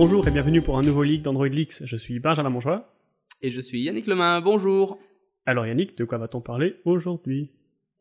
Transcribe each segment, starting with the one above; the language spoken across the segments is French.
Bonjour et bienvenue pour un nouveau leak d'Android Leaks. Je suis Benjamin Monjoie. Et je suis Yannick Lemain, bonjour. Alors Yannick, de quoi va-t-on parler aujourd'hui?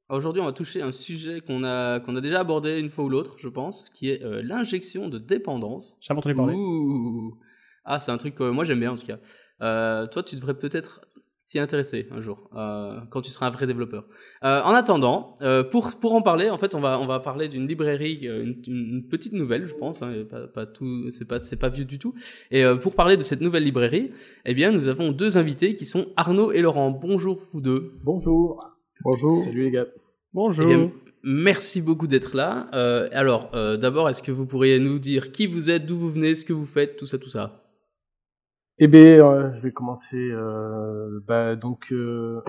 Aujourd'hui, on va toucher un sujet qu'on a, qu'on a déjà abordé une fois ou l'autre, je pense, qui est euh, l'injection de dépendance. J'ai entendu parler. Ouh. Ah, c'est un truc que moi j'aime bien en tout cas. Euh, toi, tu devrais peut-être t'y intéresser un jour, euh, quand tu seras un vrai développeur. Euh, en attendant, euh, pour pour en parler, en fait, on va on va parler d'une librairie, euh, une, une, petite nouvelle, je pense. Hein, pas, pas tout, c'est pas c'est pas vieux du tout. Et euh, pour parler de cette nouvelle librairie, eh bien, nous avons deux invités qui sont Arnaud et Laurent. Bonjour vous deux. Bonjour. Bonjour. Salut les gars. Bonjour. Eh bien, merci beaucoup d'être là. Euh, alors, euh, d'abord, est-ce que vous pourriez nous dire qui vous êtes, d'où vous venez, ce que vous faites, tout ça, tout ça? Eh bien, euh, je vais commencer. Euh, bah, donc, euh,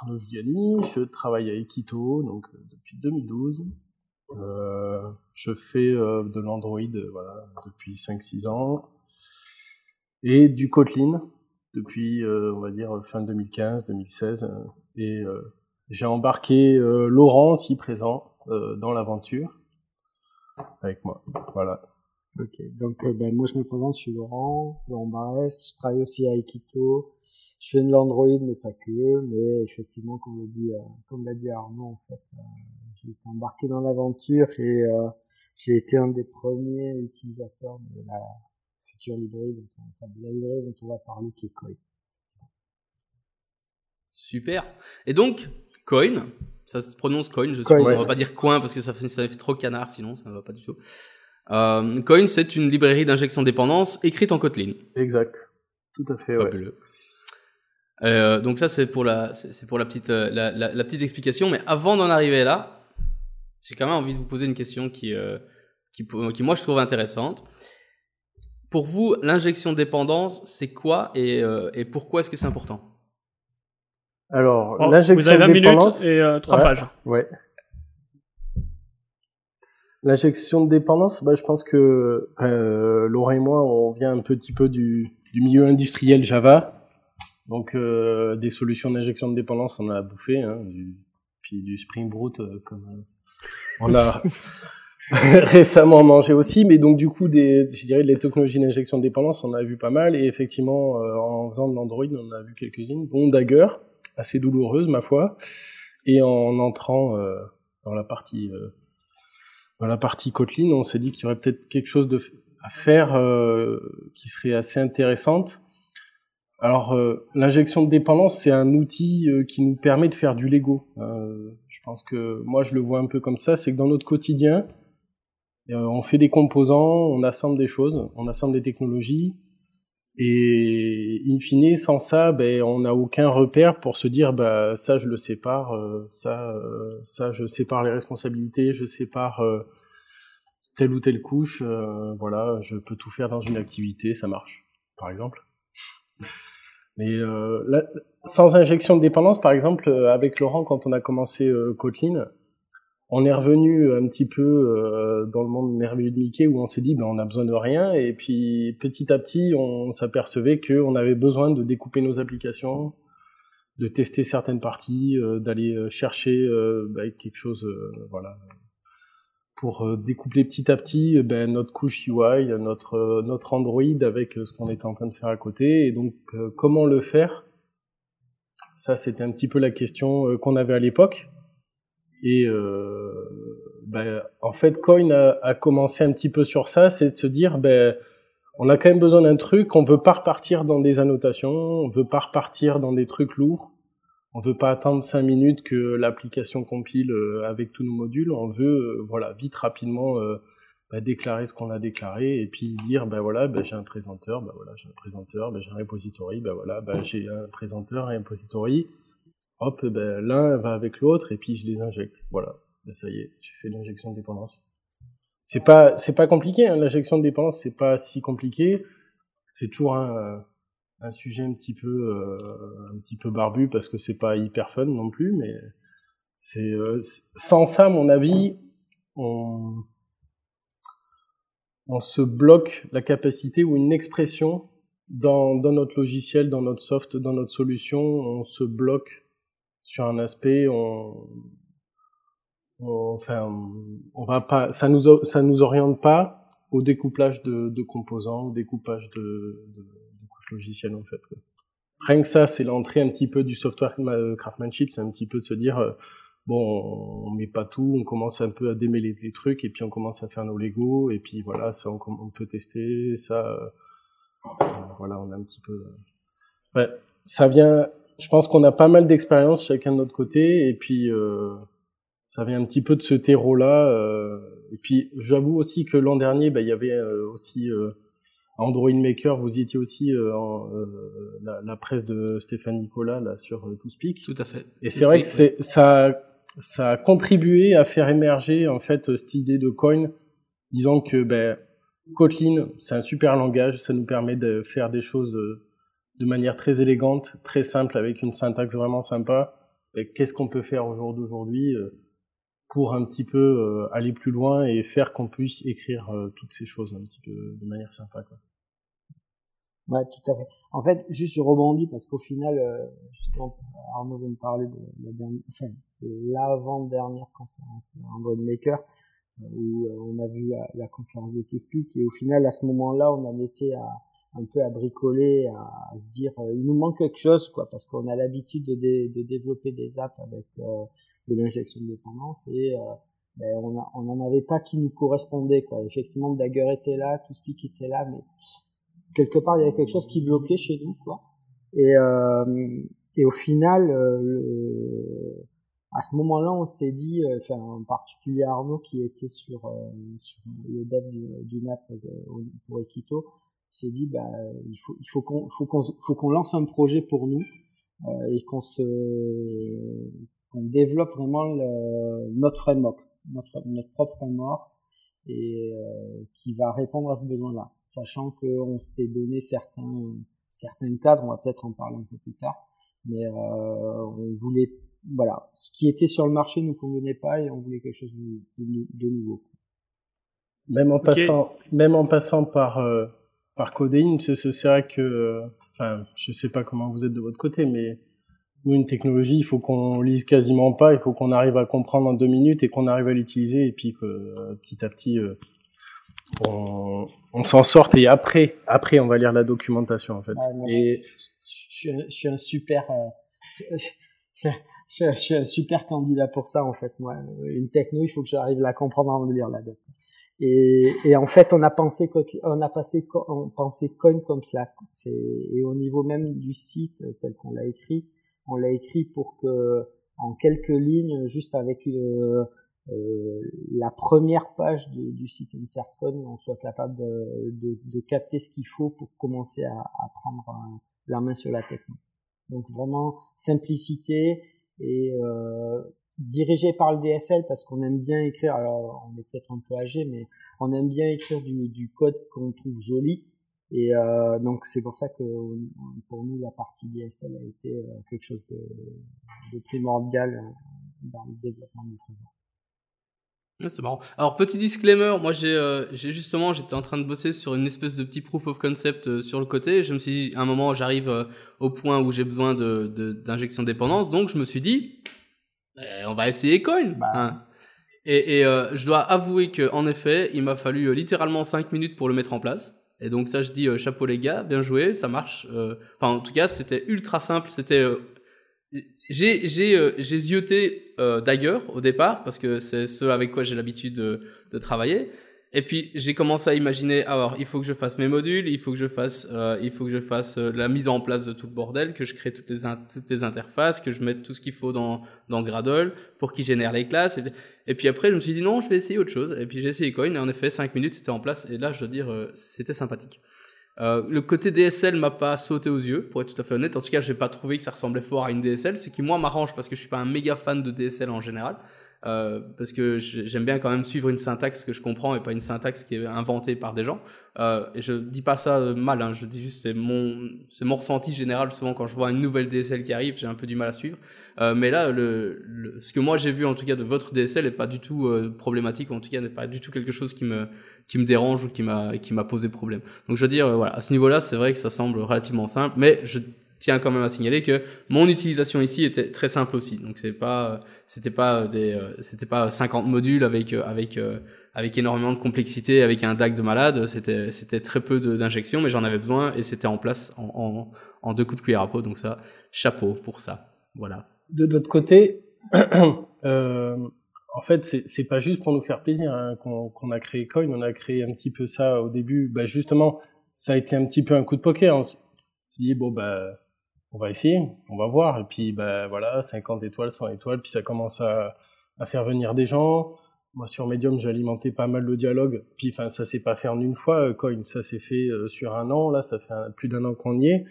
Arnaud Giuliani, je travaille à Equito donc depuis 2012. Euh, je fais de l'Android voilà, depuis 5-6 ans et du Kotlin depuis, on va dire, fin 2015-2016. euh, et j'ai embarqué Laurent, si présent, dans l'aventure avec moi. Voilà. Ok, donc euh, ben, moi je me présente, je suis Laurent, Laurent Barès, je travaille aussi à Equito, je fais de l'Android mais pas que, mais effectivement comme l'a dit, euh, comme l'a dit Arnaud en fait, euh, j'ai été embarqué dans l'aventure et euh, j'ai été un des premiers utilisateurs de la future librairie, dont on, enfin, de la librairie dont on va parler qui est Koi. Super. Et donc, Coin, ça se prononce Coin, je Coin, suppose. ouais. On va pas dire coin parce que ça fait, ça fait trop canard, sinon ça ne va pas du tout. Euh, Coin, c'est une librairie d'injection de dépendance écrite en Kotlin. Exact. Tout à fait, ouais. Fabuleux. Euh, donc ça c'est pour la c'est pour la petite euh, la, la, la petite explication mais avant d'en arriver là j'ai quand même envie de vous poser une question qui euh, qui pour- qui moi je trouve intéressante pour vous l'injection de dépendance c'est quoi et euh, et pourquoi est-ce que c'est important? Alors, Bon, l'injection Oh, vous avez 20 de minutes dépendance. et euh, 3 Ouais. pages. Ouais. L'injection de dépendance, bah, je pense que euh, Laurent et moi, on vient un petit peu du, milieu industriel Java. Donc, euh, des solutions d'injection de dépendance, on a bouffé. Hein, puis du Spring Boot, euh, comme euh, on a récemment mangé aussi. Mais donc, du coup, des, je dirais, les technologies d'injection de dépendance, on a vu pas mal. Et effectivement, en faisant de l'Android, on a vu quelques-unes. Bon, Dagger, assez douloureuse, ma foi. Et en entrant dans la partie la partie Kotlin, on s'est dit qu'il y aurait peut-être quelque chose à faire euh, qui serait assez intéressante. Alors, euh, l'injection de dépendance, c'est un outil euh, qui nous permet de faire du Lego. Je pense que moi, je le vois un peu comme ça, c'est que dans notre quotidien, on fait des composants, on assemble des choses, on assemble des technologies, et in fine, sans ça, ben, on n'a aucun repère pour se dire, bah, ça, je le sépare, euh, ça, euh, ça, je sépare les responsabilités, je sépare euh, telle ou telle couche, voilà, je peux tout faire dans une activité, ça marche, par exemple. Mais là, sans injection de dépendance, par exemple, avec Laurent, quand on a commencé Kotlin, on est revenu un petit peu euh, dans le monde merveilleux de Mickey où on s'est dit ben on a besoin de rien. Et puis petit à petit on s'apercevait qu'on avait besoin de découper nos applications, de tester certaines parties, euh, d'aller euh, chercher euh, ben, quelque chose euh, voilà. Pour découpler petit à petit ben, notre couche UI, notre notre Android avec ce qu'on était en train de faire à côté. Et donc comment le faire? Ça c'était un petit peu la question qu'on avait à l'époque et euh, ben, en fait, Coin a, a commencé un petit peu sur ça, c'est de se dire, ben, on a quand même besoin d'un truc, on veut pas repartir dans des annotations, on veut pas repartir dans des trucs lourds, on veut pas attendre cinq minutes que l'application compile euh, avec tous nos modules, on veut, euh, voilà, vite, rapidement ben, déclarer ce qu'on a déclaré et puis dire, ben voilà, ben, j'ai un présenteur, ben voilà, j'ai un présenteur, ben j'ai un repository, ben voilà, ben j'ai un présenteur et un repository hop, ben, l'un va avec l'autre et puis je les injecte. Voilà, ben, ça y est, j'ai fait l'injection de dépendance. C'est pas, c'est pas compliqué, hein, l'injection de dépendance, c'est pas si compliqué. C'est toujours un, un sujet un petit peu, euh, un petit peu barbu parce que c'est pas hyper fun non plus, mais c'est, euh, sans ça, à mon avis, on, on se bloque la capacité ou une expression dans, dans notre logiciel, dans notre soft, dans notre solution, on se bloque sur un aspect, on, enfin, on va pas, ça nous, ça nous oriente pas au découplage de, composants, au découpage de, couches logicielles en fait. Rien que ça, c'est l'entrée un petit peu du software craftsmanship, c'est un petit peu de se dire euh, bon, on met pas tout, on commence un peu à démêler les trucs et puis on commence à faire nos Lego et puis voilà, ça on, on peut tester, ça euh, voilà, on a un petit peu ouais, ça vient je pense qu'on a pas mal d'expérience chacun de notre côté et puis euh, ça vient un petit peu de ce terreau là euh, et puis j'avoue aussi que l'an dernier bah, il y avait euh, aussi euh, Android Maker vous y étiez aussi euh, en, la, la, presse de Stéphane Nicolas là sur euh, ToSpeak. Tout à fait. Et c'est vrai que c'est ça ça a contribué à faire émerger en fait cette idée de coin disant que ben Kotlin c'est un super langage ça nous permet de faire des choses de, manière très élégante, très simple, avec une syntaxe vraiment sympa. Qu'est-ce qu'on peut faire au jour d'aujourd'hui pour un petit peu euh, aller plus loin et faire qu'on puisse écrire euh, toutes ces choses un petit peu de manière sympa. Quoi? Ouais, tout à fait. En fait, juste je rebondis parce qu'au final, euh, justement, Arnaud vient de parler de la dernière, enfin, l'avant-dernière conférence Android Maker où on a vu la, la conférence de ToSpeak et au final, à ce moment-là, on en était à un peu à bricoler, à, à se dire euh, il nous manque quelque chose quoi parce qu'on a l'habitude de, dé, de, développer des apps avec euh, de l'injection de dépendance et euh, ben, on a, on n'en avait pas qui nous correspondait quoi. Effectivement, Dagger était là, tout était là, mais quelque part il y avait quelque chose qui bloquait chez nous quoi. Et euh, et au final, euh, à ce moment-là, on s'est dit, enfin en particulier Arnaud qui était sur sur le dev d'une app pour Equito, s'est dit bah il faut il faut qu'on faut qu'on faut qu'on lance un projet pour nous euh, et qu'on se qu'on développe vraiment le, notre framework notre notre propre framework et euh, qui va répondre à ce besoin-là sachant que on s'était donné certains certains cadres on va peut-être en parler un peu plus tard mais euh, on voulait voilà ce qui était sur le marché nous convenait pas et on voulait quelque chose de, de, de nouveau même en okay. passant même en passant par euh par codéine, c'est vrai que, enfin, je sais pas comment vous êtes de votre côté, mais nous, une technologie, il faut qu'on lise quasiment pas, il faut qu'on arrive à comprendre en deux minutes et qu'on arrive à l'utiliser et puis que euh, petit à petit, euh, on, on s'en sorte et après, après, on va lire la documentation en fait. Ouais, moi, et je, je, je, suis un super, euh, je, je, suis un super candidat pour ça en fait. Moi, une techno, il faut que j'arrive à la comprendre avant de lire la doc. Et, et, en fait, on a pensé, on a passé, on pensé coin comme ça. Et au niveau même du site tel qu'on l'a écrit, on l'a écrit pour que, en quelques lignes, juste avec euh, euh, la première page du site InsertCon, on soit capable de, de, de capter ce qu'il faut pour commencer à, à prendre un, la main sur la technique. Donc vraiment simplicité et euh, dirigé par le DSL parce qu'on aime bien écrire, alors on est peut-être un peu âgé, mais on aime bien écrire du, code qu'on trouve joli. Et euh, donc c'est pour ça que pour nous la partie DSL a été euh, quelque chose de, primordial euh, dans le développement du framework. C'est marrant. Alors petit disclaimer, moi j'ai justement j'étais en train de bosser sur une espèce de petit proof of concept sur le côté. Je me suis dit à un moment j'arrive au point où j'ai besoin de d'injection de, dépendance, donc je me suis dit on va essayer Coin. Bah. Hein. Et, et euh, je dois avouer que en effet, il m'a fallu euh, littéralement 5 minutes pour le mettre en place. Et donc ça, je dis chapeau les gars, bien joué, ça marche. Enfin, en tout cas, c'était ultra simple. C'était j'ai j'ai j'ai zioté Dagger au départ parce que c'est ce avec quoi j'ai l'habitude de, de travailler. Et puis j'ai commencé à imaginer alors il faut que je fasse mes modules, il faut que je fasse euh, il faut que je fasse euh, la mise en place de tout le bordel, que je crée toutes les toutes les interfaces, que je mette tout ce qu'il faut dans dans Gradle pour qu'il génère les classes et, puis après je me suis dit non, je vais essayer autre chose et puis j'ai essayé Coin et en effet 5 minutes c'était en place et là je dois dire euh, c'était sympathique. Euh, le côté DSL m'a pas sauté aux yeux, pour être tout à fait honnête. En tout cas, j'ai pas trouvé que ça ressemblait fort à une DSL, ce qui moi m'arrange parce que je suis pas un méga fan de DSL en général. Euh, parce que j'aime bien quand même suivre une syntaxe que je comprends et pas une syntaxe qui est inventée par des gens. Euh, et je dis pas ça mal, hein, je dis juste c'est mon c'est mon ressenti général. Souvent quand je vois une nouvelle DSL qui arrive, j'ai un peu du mal à suivre. Euh, mais là, le, le, ce que moi j'ai vu en tout cas de votre DSL est pas du tout euh, problématique, ou en tout cas n'est pas du tout quelque chose qui me qui me dérange ou qui m'a qui m'a posé problème. Donc je veux dire voilà, à ce niveau-là, c'est vrai que ça semble relativement simple, mais je tiens quand même à signaler que mon utilisation ici était très simple aussi. Donc c'est pas, c'était pas des, c'était pas 50 modules avec avec avec énormément de complexité, avec un DAC de malade. C'était c'était très peu d'injections, mais j'en avais besoin et c'était en place en deux coups de cuillère à peau. Donc ça, chapeau pour ça. Voilà. De notre côté, euh, en fait, c'est pas juste pour nous faire plaisir hein, qu'on a créé Coin. On a créé un petit peu ça au début. Bah, justement, ça a été un petit peu un coup de poker. On s'est dit bon bah on va essayer, on va voir. Et puis bah voilà, 50 étoiles, 100 étoiles. Puis ça commence à, à faire venir des gens. Moi sur Medium, j'ai alimenté pas mal le dialogue. Puis enfin ça s'est pas fait en une fois. Coin, ça s'est fait euh, sur un an. Là, ça fait plus d'un an qu'on y est.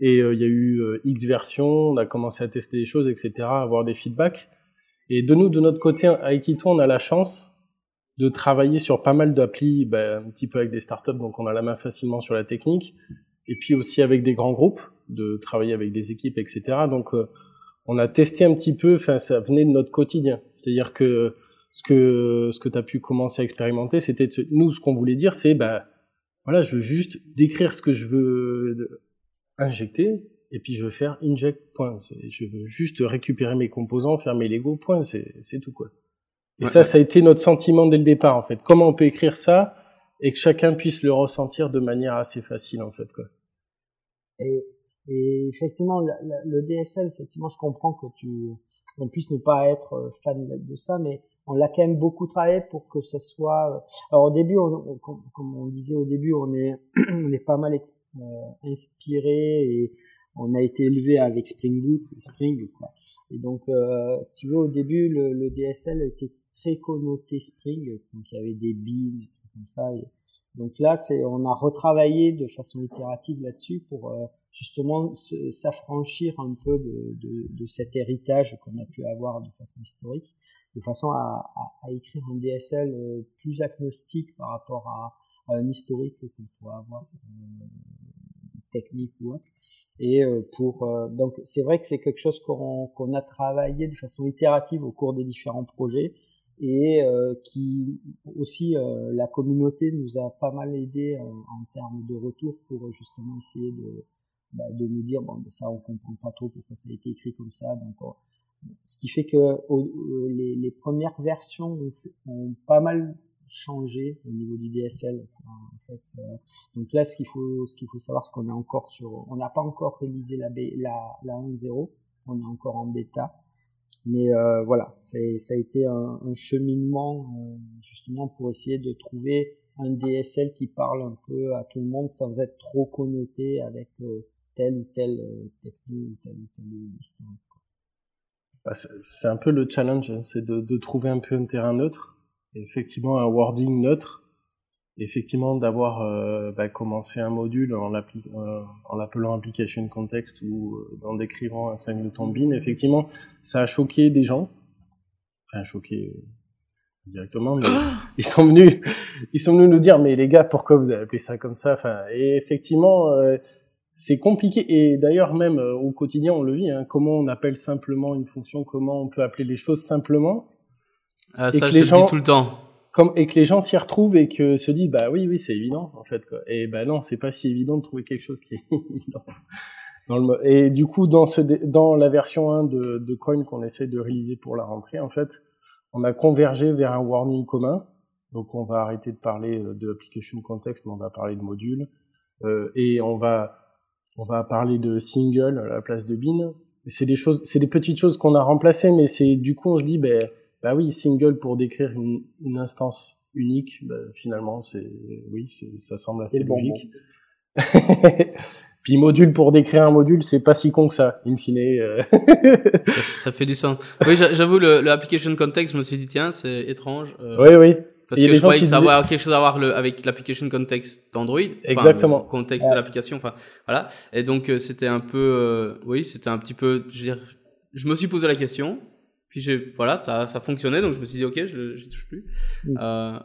Et euh, il y a eu euh, X versions. On a commencé à tester des choses, etc. À avoir des feedbacks. Et de nous, de notre côté, à Equito, on a la chance de travailler sur pas mal d'applis, ben, un petit peu avec des startups, donc on a la main facilement sur la technique, et puis aussi avec des grands groupes, de travailler avec des équipes, etc. Donc euh, on a testé un petit peu, enfin ça venait de notre quotidien. C'est-à-dire que ce que ce que tu as pu commencer à expérimenter, c'était nous ce qu'on voulait dire, c'est bah voilà, je veux juste décrire ce que je veux injecter, et puis je veux faire inject, point. Je veux juste récupérer mes composants, faire mes Lego, point. C'est tout, quoi. Et ça, ça a été notre sentiment dès le départ, en fait. Comment on peut écrire ça et que chacun puisse le ressentir de manière assez facile, en fait, quoi. Et, et effectivement, le, DSL, effectivement, je comprends que tu, on puisse ne pas être fan de ça, mais on l'a quand même beaucoup travaillé pour que ce soit. Alors au début, comme on disait au début, on est, on est pas mal euh, inspiré et on a été élevé avec Spring Boot, Spring quoi. Et donc, euh, si tu veux, au début, le, le, DSL était très connoté Spring, donc il y avait des beans, des trucs comme ça. Et donc là, c'est, on a retravaillé de façon itérative là-dessus pour euh, justement s'affranchir un peu de, de, de, cet héritage qu'on a pu avoir de façon historique, de façon à, à, à écrire un DSL euh, plus agnostique par rapport à, à un historique qu'on pourrait avoir euh, technique ou autre. Et euh, pour euh, donc c'est vrai que c'est quelque chose qu'on qu'on a travaillé de façon itérative au cours des différents projets et euh, qui aussi la communauté nous a pas mal aidé en termes de retour pour justement essayer de bah, de nous dire bon ça on comprend pas trop pourquoi ça a été écrit comme ça donc ce qui fait que les, les premières versions ont pas mal changé au niveau du DSL. En fait, euh, donc là, ce qu'il faut, ce qu'il faut savoir, c'est qu'on est encore sur, on n'a pas encore réalisé la, la, la 1.0, on est encore en bêta. Mais euh, voilà, ça a été un, cheminement euh, justement pour essayer de trouver un DSL qui parle un peu à tout le monde sans être trop connoté avec euh, tel ou tel techno ou tel ou tel historique. Bah, c'est un peu le challenge, hein, c'est de, de trouver un peu un terrain neutre effectivement un wording neutre, effectivement d'avoir euh, bah, commencé un module en euh, l'appelant application context ou euh, en décrivant un singleton bin, effectivement, ça a choqué des gens, enfin choqué euh, directement, mais ils sont venus, ils sont venus nous dire mais les gars pourquoi vous avez appelé ça comme ça, enfin et effectivement c'est compliqué et d'ailleurs même au quotidien on le vit, hein, comment on appelle simplement une fonction, comment on peut appeler les choses simplement? Ah, ça, je les gens, dis tout le temps. Comme, et que les gens s'y retrouvent et que se disent, bah oui, oui, c'est évident, en fait, quoi. Et bah non, c'est pas si évident de trouver quelque chose qui est évident. Dans le, et du coup, dans ce, dans la version 1 de, de Coin qu'on essaie de réaliser pour la rentrée, en fait, on a convergé vers un warning commun. Donc, on va arrêter de parler euh, de application context, mais on va parler de module. Euh, et on va, on va parler de single à la place de bin. C'est des choses, c'est des petites choses qu'on a remplacées, mais c'est, du coup, on se dit, ben, bah oui, single pour décrire une, une instance unique, bah, finalement, c'est oui, ça semble assez logique. Puis module pour décrire un module, c'est pas si con que ça, in fine. Euh. ça, fait du sens. Oui, j'avoue, le, le, application context, je me suis dit tiens, c'est étrange. Euh, oui, oui. Parce que je croyais que ça avait quelque chose à voir le, avec l'application context d'Android. Exactement. le contexte de l'application, enfin voilà. Et donc euh, c'était un peu, oui, c'était un petit peu, je veux dire, je me suis posé la question. Puis j'ai, voilà, ça, ça fonctionnait, donc je me suis dit, ok, je ne touche plus. Mm. Euh,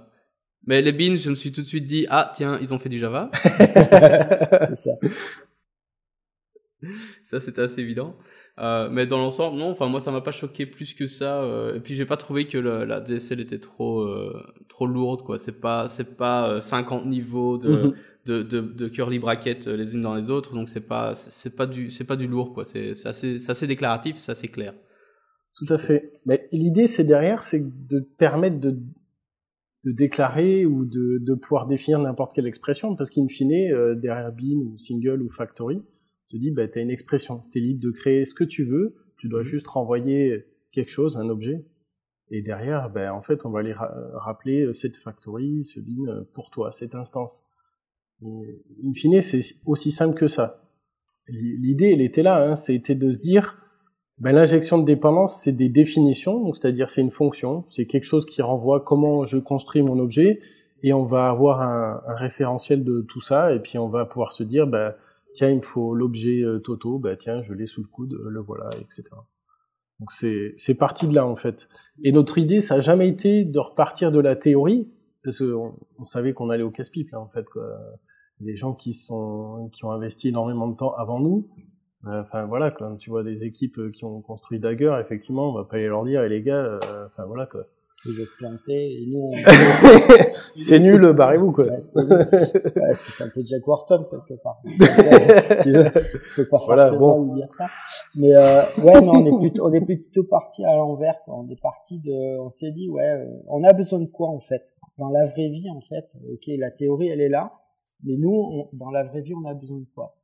mais les beans, je me suis tout de suite dit, ah, tiens, ils ont fait du Java. c'est ça. ça, c'était assez évident. Euh, mais dans l'ensemble, non, enfin, moi, ça m'a pas choqué plus que ça. Euh, et puis, j'ai pas trouvé que le, la DSL était trop, euh, trop lourde, quoi. C'est pas, c'est pas 50 euh, niveaux de, mm-hmm. de, de, de curly brackets les unes dans les autres, donc c'est pas c'est pas du c'est pas du lourd quoi. C'est assez c'est assez déclaratif, c'est assez clair. Tout à fait. Mais l'idée c'est derrière, c'est de permettre de de déclarer ou de, de pouvoir définir n'importe quelle expression, parce qu'in fine, derrière bin ou single ou factory, te dis, bah, tu as une expression, tu es libre de créer ce que tu veux, tu dois mhm. juste renvoyer quelque chose, un objet, et derrière, ben, en fait, on va aller rappeler euh, cette factory, ce bin euh, pour toi, cette instance. Et, in fine, c'est aussi simple que ça. L'idée, elle était là, hein, c'était de se dire, ben, l'injection de dépendance, c'est des définitions, c'est-à-dire c'est une fonction, c'est quelque chose qui renvoie comment je construis mon objet, et on va avoir un, un, référentiel de tout ça, et puis on va pouvoir se dire, ben, tiens, il me faut l'objet euh, Toto, ben, tiens, je l'ai sous le coude, le voilà, etc. Donc c'est parti de là en fait. Et notre idée, ça a jamais été de repartir de la théorie, parce qu'on on savait qu'on allait au casse-pipe là en fait. Quoi. Les gens qui sont qui ont investi énormément de temps avant nous, euh, enfin voilà, quand tu vois des équipes qui ont construit Dagger, effectivement, on va pas aller leur dire, et les gars, euh, enfin voilà quoi vous êtes planté et nous c'est nul barrez-vous quoi. C'est un peu Jack Wharton quelque part. Si tu veux? Je peux pas voilà, forcément bon. dire ça. Mais euh, ouais non on est plutôt on est plutôt parti à l'envers on est parti de on s'est dit ouais euh, on a besoin de quoi en fait? Dans la vraie vie en fait ok la théorie elle est là mais nous on, dans la vraie vie on a besoin de quoi?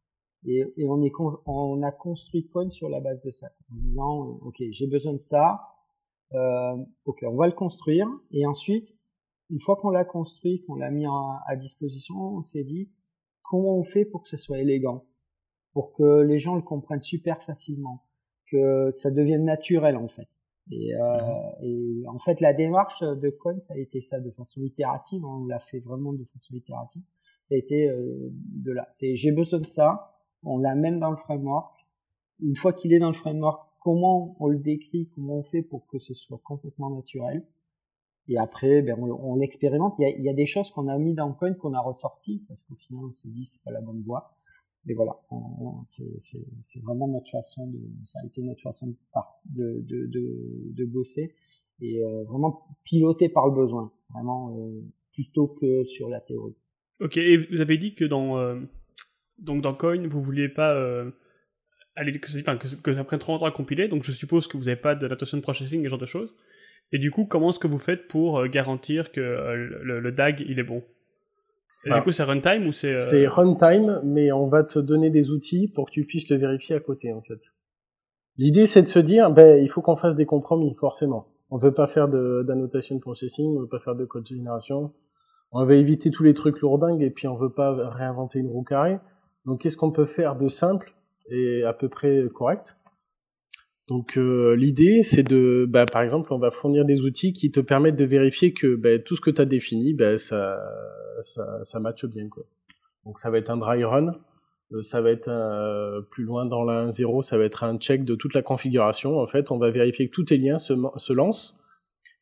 Et, et on est on a construit Coin sur la base de ça en disant ok j'ai besoin de ça euh, ok, on va le construire. Et ensuite, une fois qu'on l'a construit, qu'on l'a mis à disposition, on s'est dit comment on fait pour que ce soit élégant, pour que les gens le comprennent super facilement, que ça devienne naturel en fait. Et, euh, mhm. et en fait, la démarche de Coin, ça a été ça de façon itérative. On l'a fait vraiment de façon itérative. Ça a été euh, de là. C'est j'ai besoin de ça. On l'amène dans le framework. Une fois qu'il est dans le framework, comment on le décrit, comment on fait pour que ce soit complètement naturel. Et après, ben, on, l'expérimente. Il, il, y a des choses qu'on a mis dans coin qu'on a ressorti parce qu'au final, on s'est dit c'est pas la bonne voie. Et voilà, c'est vraiment notre façon de, ça a été notre façon de, de, de, de bosser et euh, vraiment piloté par le besoin, vraiment euh, plutôt que sur la théorie. Ok, et vous avez dit que dans euh, donc dans Coin, vous vouliez pas allez, que, enfin, que, que, ça prenne trop longtemps à compiler, donc je suppose que vous n'avez pas de l'attention de processing et ce genre de choses. Et du coup, comment est-ce que vous faites pour euh, garantir que euh, le, le, DAG il est bon? Et Du coup, c'est runtime ou c'est euh, C'est runtime, mais on va te donner des outils pour que tu puisses le vérifier à côté, en fait. L'idée, c'est de se dire, ben, il faut qu'on fasse des compromis, forcément. On veut pas faire d'annotation de, de, processing, on veut pas faire de code de génération. On va éviter tous les trucs lourdingues et puis on veut pas réinventer une roue carrée. Donc, qu'est-ce qu'on peut faire de simple est à peu près correct. Donc euh, l'idée, c'est de, bah, par exemple, on va fournir des outils qui te permettent de vérifier que bah, tout ce que tu as défini, bah, ça, ça, ça matche bien. Quoi. Donc ça va être un dry run, euh, ça va être un, plus loin dans la 1.0, ça va être un check de toute la configuration. En fait, on va vérifier que tous tes liens se, lancent.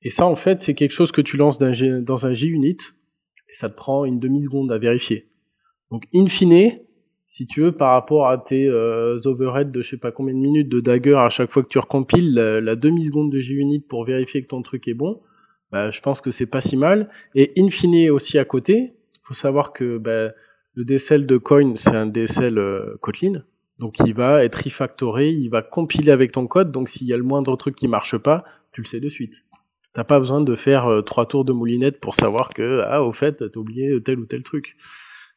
Et ça, en fait, c'est quelque chose que tu lances un dans un JUnit, et ça te prend une demi-seconde à vérifier. Donc, in fine, si tu veux, par rapport à tes euh, overheads de je sais pas combien de minutes de dagger à chaque fois que tu recompiles la, demi-seconde de JUnit pour vérifier que ton truc est bon, bah, je pense que c'est pas si mal. Et in fine aussi à côté, faut savoir que bah, le DSL de Coin, c'est un DSL euh, Kotlin. Donc il va être refactoré, il va compiler avec ton code, donc s'il y a le moindre truc qui marche pas, tu le sais de suite. T'as pas besoin de faire euh, trois tours de moulinette pour savoir que, ah, au fait, t'as oublié tel ou tel truc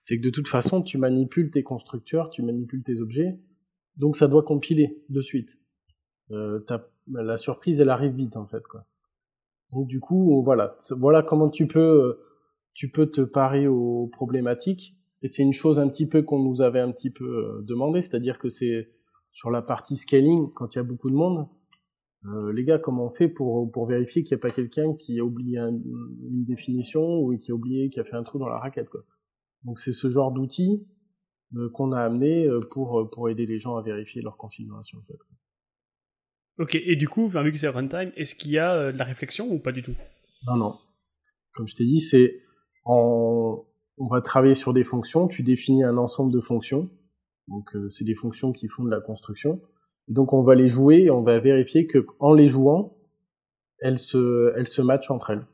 c'est que de toute façon, tu manipules tes constructeurs, tu manipules tes objets, donc ça doit compiler de suite. Euh, la surprise, elle arrive vite en fait, quoi. Donc du coup, voilà, voilà comment tu peux, tu peux te parer aux problématiques. Et c'est une chose un petit peu qu'on nous avait un petit peu euh, demandé, c'est-à-dire que c'est sur la partie scaling, quand il y a beaucoup de monde, euh, les gars, comment on fait pour, pour vérifier qu'il n'y a pas quelqu'un qui a oublié une définition ou qui a oublié, qui a fait un trou dans la raquette, quoi. Donc c'est ce genre d'outil euh, qu'on a amené euh, pour, euh, pour aider les gens à vérifier leur configuration. En fait. Ok, et du coup, vu que c'est runtime, est-ce qu'il y a de la réflexion ou pas du tout? Non, non. Comme je t'ai dit, c'est on, on va travailler sur des fonctions, tu définis un ensemble de fonctions, donc c'est des fonctions qui font de la construction, donc on va les jouer et on va vérifier que en les jouant, elles se, elles se matchent entre elles,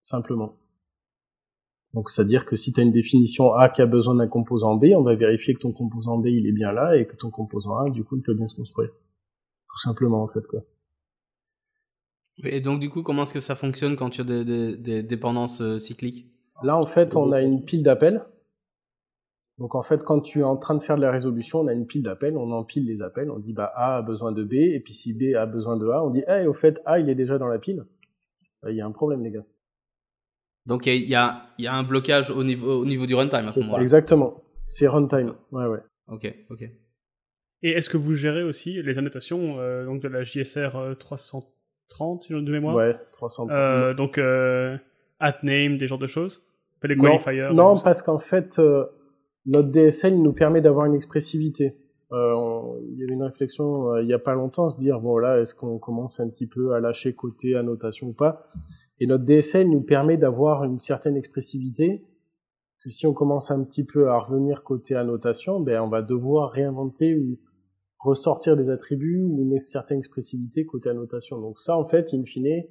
simplement. Donc, c'est-à-dire que si tu as une définition A qui a besoin d'un composant B, on va vérifier que ton composant B, il est bien là, et que ton composant A, du coup, il peut bien se construire. Tout simplement, en fait, quoi. Et donc, du coup, comment est-ce que ça fonctionne quand tu as des, des, des dépendances euh, cycliques? Là, en fait, on a une pile d'appels. Donc, en fait, quand tu es en train de faire de la résolution, on a une pile d'appels, on empile les appels, on dit, bah, A a besoin de B, et puis si B a besoin de A, on dit, hey, au fait, A, il est déjà dans la pile. Bah, Il y a un problème, les gars. Donc, il y a, y, a, y a un blocage au niveau, au niveau du runtime C'est ça. Exactement. C'est runtime. Ouais, ouais. Ok, ok. Et est-ce que vous gérez aussi les annotations euh, donc de la JSR euh, 330 de mémoire? Ouais, 300. Euh, Donc, euh, at name, des genres de choses? Pas les Non, qualifiers non parce qu'en fait, euh, notre DSL nous permet d'avoir une expressivité. Euh, on- il y avait une réflexion euh, il y a pas longtemps, se dire bon là, est-ce qu'on commence un petit peu à lâcher côté annotation ou pas? Et notre DSL nous permet d'avoir une certaine expressivité. Que si on commence un petit peu à revenir côté annotation, ben on va devoir réinventer ou ressortir des attributs ou une certaine expressivité côté annotation. Donc ça, en fait, in fine,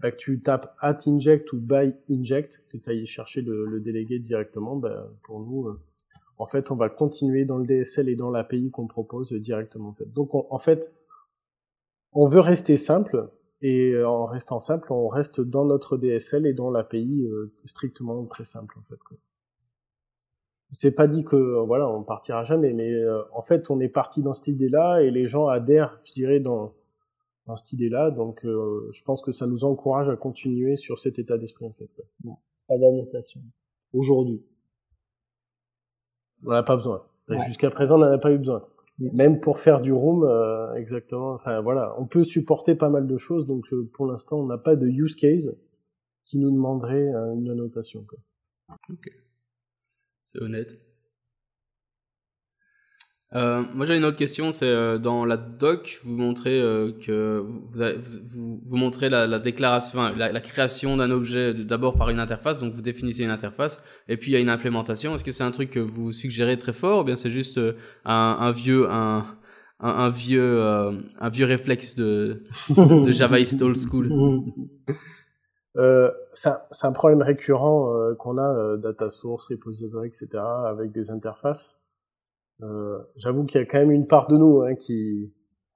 bah, que tu tapes at inject ou by inject, que tu ailles chercher le, le délégué directement, bah, pour nous, euh, en fait, on va continuer dans le DSL et dans l'API qu'on propose directement. En fait. Donc, on- en fait, on veut rester simple, et euh, en restant simple, on reste dans notre DSL et dans l'API euh, strictement très simple, en fait. C'est pas dit que euh, voilà, on partira jamais, mais en fait, on est parti dans cette idée-là et les gens adhèrent, je dirais, dans dans cette idée-là. Donc, euh, je pense que ça nous encourage à continuer sur cet état d'esprit, en fait. Pas d'annotation. Aujourd'hui. On n'en a pas besoin. Ouais. Jusqu'à présent, on n'en a pas eu besoin. Même pour faire du room, euh, exactement. Enfin, voilà, on peut supporter pas mal de choses. Donc, euh, pour l'instant, on n'a pas de use case qui nous demanderait euh, une annotation. Quoi. C'est honnête. Euh, moi j'ai une autre question, c'est euh, dans la doc, vous montrez euh, que vous, avez- vous, vous montrez la, la déclaration, enfin, la, la création d'un objet d'abord par une interface, donc vous définissez une interface, et puis il y a une implémentation. Est-ce que c'est un truc que vous suggérez très fort, ou bien c'est juste euh, un, un vieux, un, un, un vieux, euh, un vieux réflexe de, de Javaïste old school? Euh, c'est un- c'est un problème récurrent euh, qu'on a, euh, data source, repository, etc., avec des interfaces. Euh, J'avoue qu'il y a quand même une part de nous hein, qui,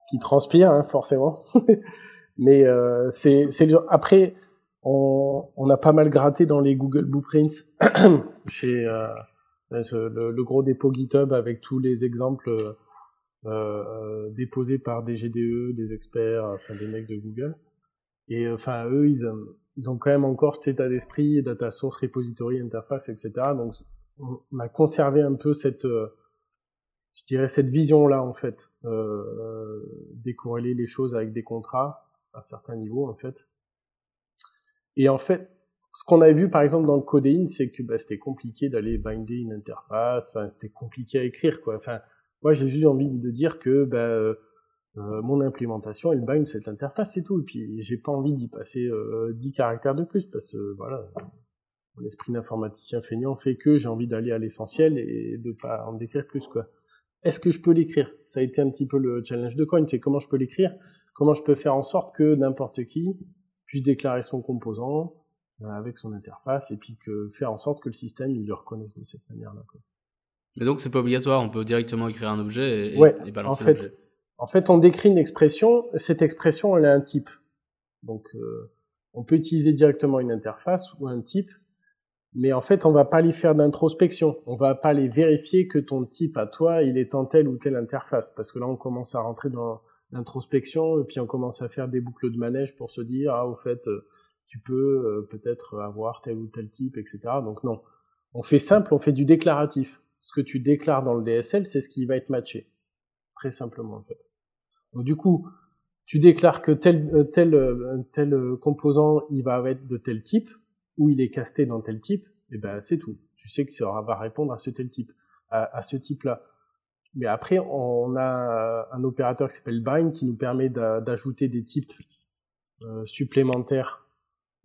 qui transpire, hein, forcément. Mais euh, c'est après, on, on a pas mal gratté dans les Google Blueprints chez euh, le, le gros dépôt GitHub avec tous les exemples euh, déposés par des GDE, des experts, enfin des mecs de Google. Et enfin, eux, ils, ils ont quand même encore cet état d'esprit, data source, repository, interface, etc. Donc, on on a conservé un peu cette, euh, je dirais, cette vision-là, en fait, euh, décorréler les choses avec des contrats à certains niveaux, en fait. Et en fait, ce qu'on avait vu, par exemple, dans le Codein, c'est que bah, c'était compliqué d'aller binder une interface, c'était compliqué à écrire, quoi. Enfin, moi, j'ai juste envie de dire que, bah, euh, euh, mon implémentation, elle bind cette interface, c'est tout. Et puis, j'ai pas envie d'y passer euh, 10 caractères de plus, parce que, voilà, mon esprit d'informaticien feignant fait que j'ai envie d'aller à l'essentiel et de pas en décrire plus, quoi. Est-ce que je peux l'écrire? Ça a été un petit peu le challenge de Coin, c'est comment je peux l'écrire, comment je peux faire en sorte que n'importe qui puisse déclarer son composant euh, avec son interface et puis que faire en sorte que le système il le reconnaisse de cette manière-là. Mais donc c'est pas obligatoire, on peut directement écrire un objet et, Ouais, et En balancer fait, l'objet. en fait, on décrit une expression. Cette expression, elle a un type. Donc, euh, on peut utiliser directement une interface ou un type, mais en fait, on va pas aller faire d'introspection. On va pas aller vérifier que ton type à toi, il est en telle ou telle interface, parce que là, on commence à rentrer dans l'introspection et puis on commence à faire des boucles de manège pour se dire ah au fait, euh, tu peux euh, peut-être avoir tel ou tel type, etc. Donc non, on fait simple, on fait du déclaratif. Ce que tu déclares dans le DSL, c'est ce qui va être matché, très simplement en fait. Donc du coup, tu déclares que tel euh, tel tel composant il va être de tel type ou il est casté dans tel type, et ben c'est tout. Tu sais que ça va répondre à ce tel type, à, ce type-là. Mais après, on a un opérateur qui s'appelle bind qui nous permet d'a- d'ajouter des types euh, supplémentaires.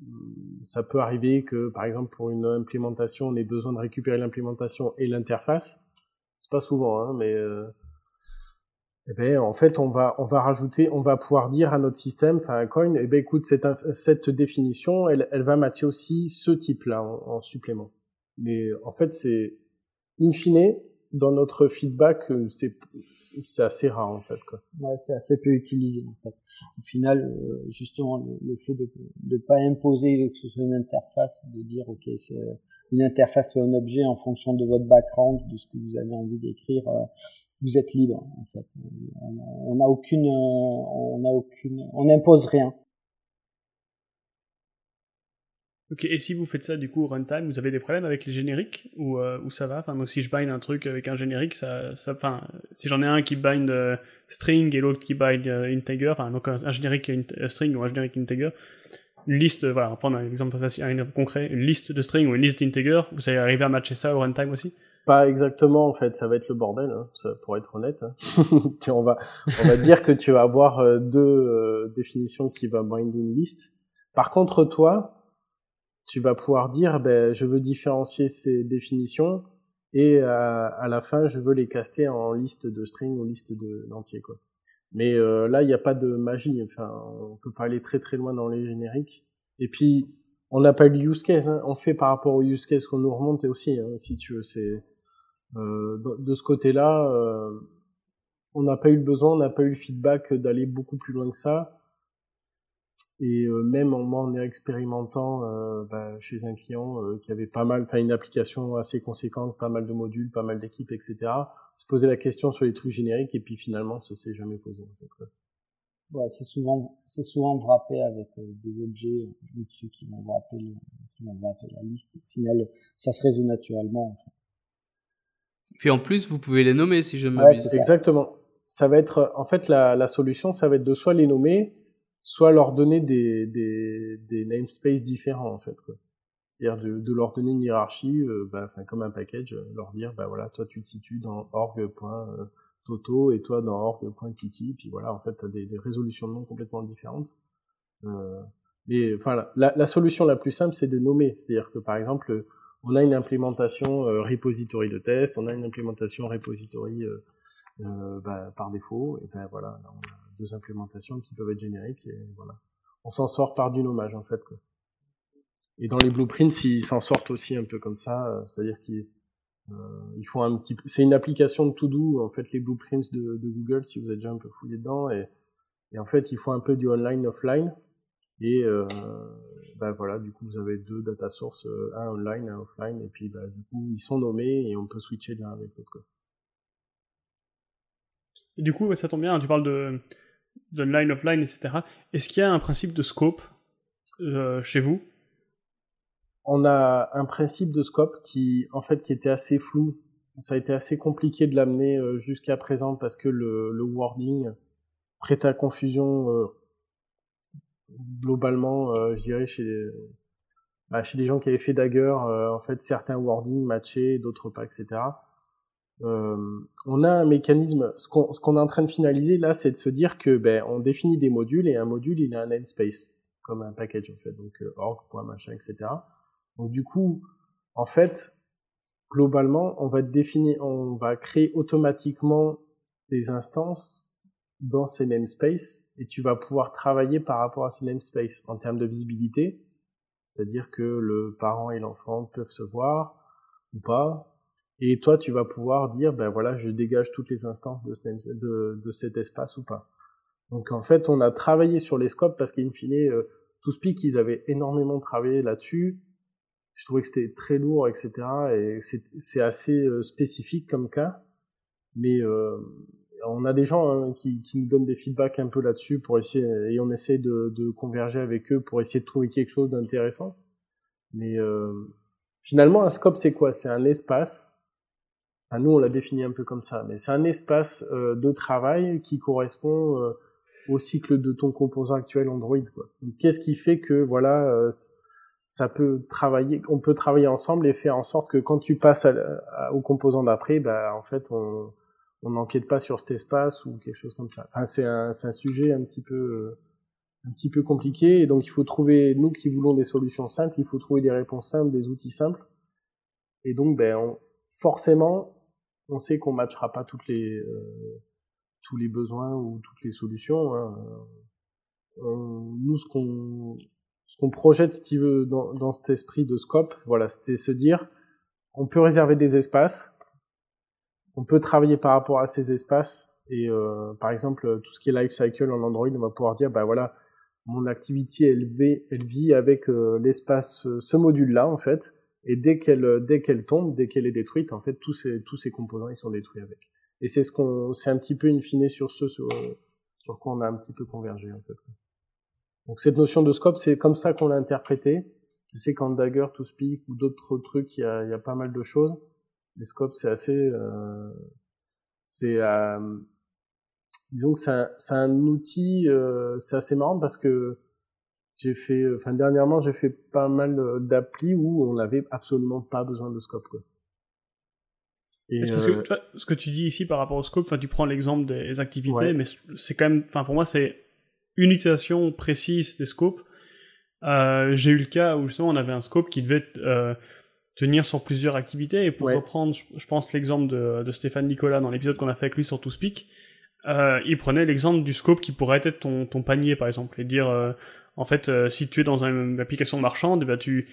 Hum, Ça peut arriver que, par exemple, pour une implémentation, on ait besoin de récupérer l'implémentation et l'interface. C'est pas souvent, hein, mais euh, eh ben, en fait, on va, on va rajouter, on va pouvoir dire à notre système, enfin à Coin, eh ben, écoute, cette, cette définition, elle, elle va matcher aussi ce type-là en, en supplément. Mais en fait, c'est in fine, dans notre feedback, euh, c'est c'est assez rare en fait. Quoi. Ouais, c'est assez peu utilisé en fait. Au final, euh, justement, le, fait de ne pas imposer que ce soit une interface, de dire ok, c'est une interface ou un objet en fonction de votre background, de ce que vous avez envie d'écrire, euh, vous êtes libre en fait. On n'a aucune, on n'impose rien. Ok, et si vous faites ça du coup runtime, vous avez des problèmes avec les génériques ou, euh, ça va? Enfin, moi, si je bind un truc avec un générique, ça, ça, enfin, si j'en ai un qui bind euh, string et l'autre qui bind euh, integer, enfin, donc un, générique string ou un générique integer, une liste, voilà, prendre un exemple un concret, une liste de string ou une liste d'integer, vous allez arriver à matcher ça au runtime aussi? Pas exactement, en fait, ça va être le bordel, hein, ça, pour être honnête. Hein. on va, on va dire que tu vas avoir deux définitions qui va bind une liste. Par contre, toi, tu vas pouvoir dire ben, je veux différencier ces définitions et à, à la fin je veux les caster en liste de string ou liste de d'entiers quoi. Mais euh, là il n'y a pas de magie, enfin on peut pas aller très très loin dans les génériques. Et puis on le use case, hein. on fait par rapport au use case qu'on nous remonte aussi, hein, si tu veux. C'est euh, de, ce côté-là, euh, on n'a pas eu le besoin, on n'a pas eu le feedback d'aller beaucoup plus loin que ça. Et euh, même en, moi, en expérimentant euh, bah, chez un client euh, qui avait pas mal, enfin une application assez conséquente, pas mal de modules, pas mal d'équipes, etc. Se poser la question sur les trucs génériques et puis finalement, ça s'est jamais posé. Ouais, c'est souvent, c'est souvent wrappé avec des objets au-dessus qui vont wrapper, qui vont la liste. Au final, ça se résout naturellement en fait. Puis en plus, vous pouvez les nommer si je m'abuse. Ouais, exactement. Ça va être, en fait, la, la solution, ça va être de soit les nommer, soit leur donner des, des, des namespaces différents en fait. C'est-à-dire de, de, leur donner une hiérarchie, euh, bah, comme un package, euh, leur dire bah voilà toi tu te situes dans org.toto et toi dans org.titi, puis voilà en fait t'as des, des résolutions de noms complètement différentes. Euh, et enfin la, la, solution la plus simple c'est de nommer, c'est-à-dire que par exemple on a une implémentation euh, repository de test, on a une implémentation repository euh, bah, par défaut, et ben voilà on a deux implémentations qui peuvent être génériques et voilà. On s'en sort par du nommage en fait. Quoi. Et dans les blueprints, ils s'en sortent aussi un peu comme ça, euh, c'est-à-dire qu'ils euh, font un petit. C'est une application de to do en fait les blueprints de, Google si vous êtes déjà un peu fouillé dedans et, et en fait ils font un peu du online offline et euh, ben voilà du coup vous avez deux data sources, euh, un online, un offline et puis bah, du coup ils sont nommés et on peut switcher de l'un avec l'autre. Et du coup, ça tombe bien, tu parles de, d'online, offline, etc. Est-ce qu'il y a un principe de scope euh, chez vous? On a un principe de scope qui, en fait, qui était assez flou. Ça a été assez compliqué de l'amener jusqu'à présent parce que le, le wording prête à confusion globalement, euh, je dirais, chez, bah, chez des gens qui avaient fait Dagger, en fait, certains wordings matchaient, d'autres pas, etc. Euh, on a un mécanisme. Ce qu'on est en train de finaliser là, c'est de se dire que ben on définit des modules et un module il a un namespace comme un package en fait, donc euh, org, machin, etc. Donc du coup, en fait, globalement, on va définir, on va créer automatiquement des instances dans ces namespaces et tu vas pouvoir travailler par rapport à ces namespaces en termes de visibilité, c'est-à-dire que le parent et l'enfant peuvent se voir ou pas, et toi, tu vas pouvoir dire, ben voilà, je dégage toutes les instances de, de, de cet espace ou pas. Donc en fait, on a travaillé sur les scopes parce qu'in fine, euh, speak ils avaient énormément travaillé là-dessus. Je trouvais que c'était très lourd, etc. Et c'est assez euh, spécifique comme cas. Mais euh, on a des gens hein, qui, nous donnent des feedbacks un peu là-dessus pour essayer, et on essaie de, converger avec eux pour essayer de trouver quelque chose d'intéressant. Mais euh, finalement, un scope, c'est quoi? C'est un espace nous, on l'a défini un peu comme ça, mais c'est un espace euh, de travail qui correspond euh, au cycle de ton composant actuel Android. Qu'est-ce qui fait que voilà, euh, ça peut travailler, on peut travailler ensemble et faire en sorte que quand tu passes au composant d'après, bah, en fait, on on n'empiète pas sur cet espace ou quelque chose comme ça. Enfin, c'est un, un sujet un petit peu un petit peu compliqué et donc il faut trouver nous qui voulons des solutions simples, il faut trouver des réponses simples, des outils simples. Et donc, ben, on, forcément, on sait qu'on matchera pas toutes les euh, tous les besoins ou toutes les solutions. Hein. nous, ce qu'on ce qu'on projette, si tu veux, dans, dans cet esprit de scope, voilà, c'était se dire, on peut réserver des espaces, on peut travailler par rapport à ces espaces et euh, par exemple tout ce qui est life cycle en Android, on va pouvoir dire bah voilà mon activité elle, vit, elle vit avec euh, l'espace ce module là en fait et dès qu'elle dès qu'elle tombe, dès qu'elle est détruite en fait tous ces tous ces composants ils sont détruits avec. Et c'est ce qu'on c'est un petit peu in fine sur ce sur, sur quoi on a un petit peu convergé en fait. Donc cette notion de scope c'est comme ça qu'on l'a interprété. Je sais qu'en Dagger, ToSpeak ou d'autres trucs, il y a, il y a pas mal de choses. Les scopes, c'est assez, euh, c'est, euh, disons que c'est un, outil, euh, c'est assez marrant parce que j'ai fait, enfin dernièrement, j'ai fait pas mal d'applis où on n'avait absolument pas besoin de scope. Quoi. Et parce que tu vois, ce que tu dis ici par rapport au scope, enfin tu prends l'exemple des activités, ouais. mais c'est quand même, enfin pour moi c'est une utilisation précise des scopes euh, j'ai eu le cas où justement on avait un scope qui devait euh, tenir sur plusieurs activités. Et pour ouais. reprendre, je, pense l'exemple de, de, Stéphane Nicolas dans l'épisode qu'on a fait avec lui sur ToSpeak, euh, il prenait l'exemple du scope qui pourrait être ton, ton panier par exemple et dire euh, en fait euh, si tu es dans une application marchande, eh ben tu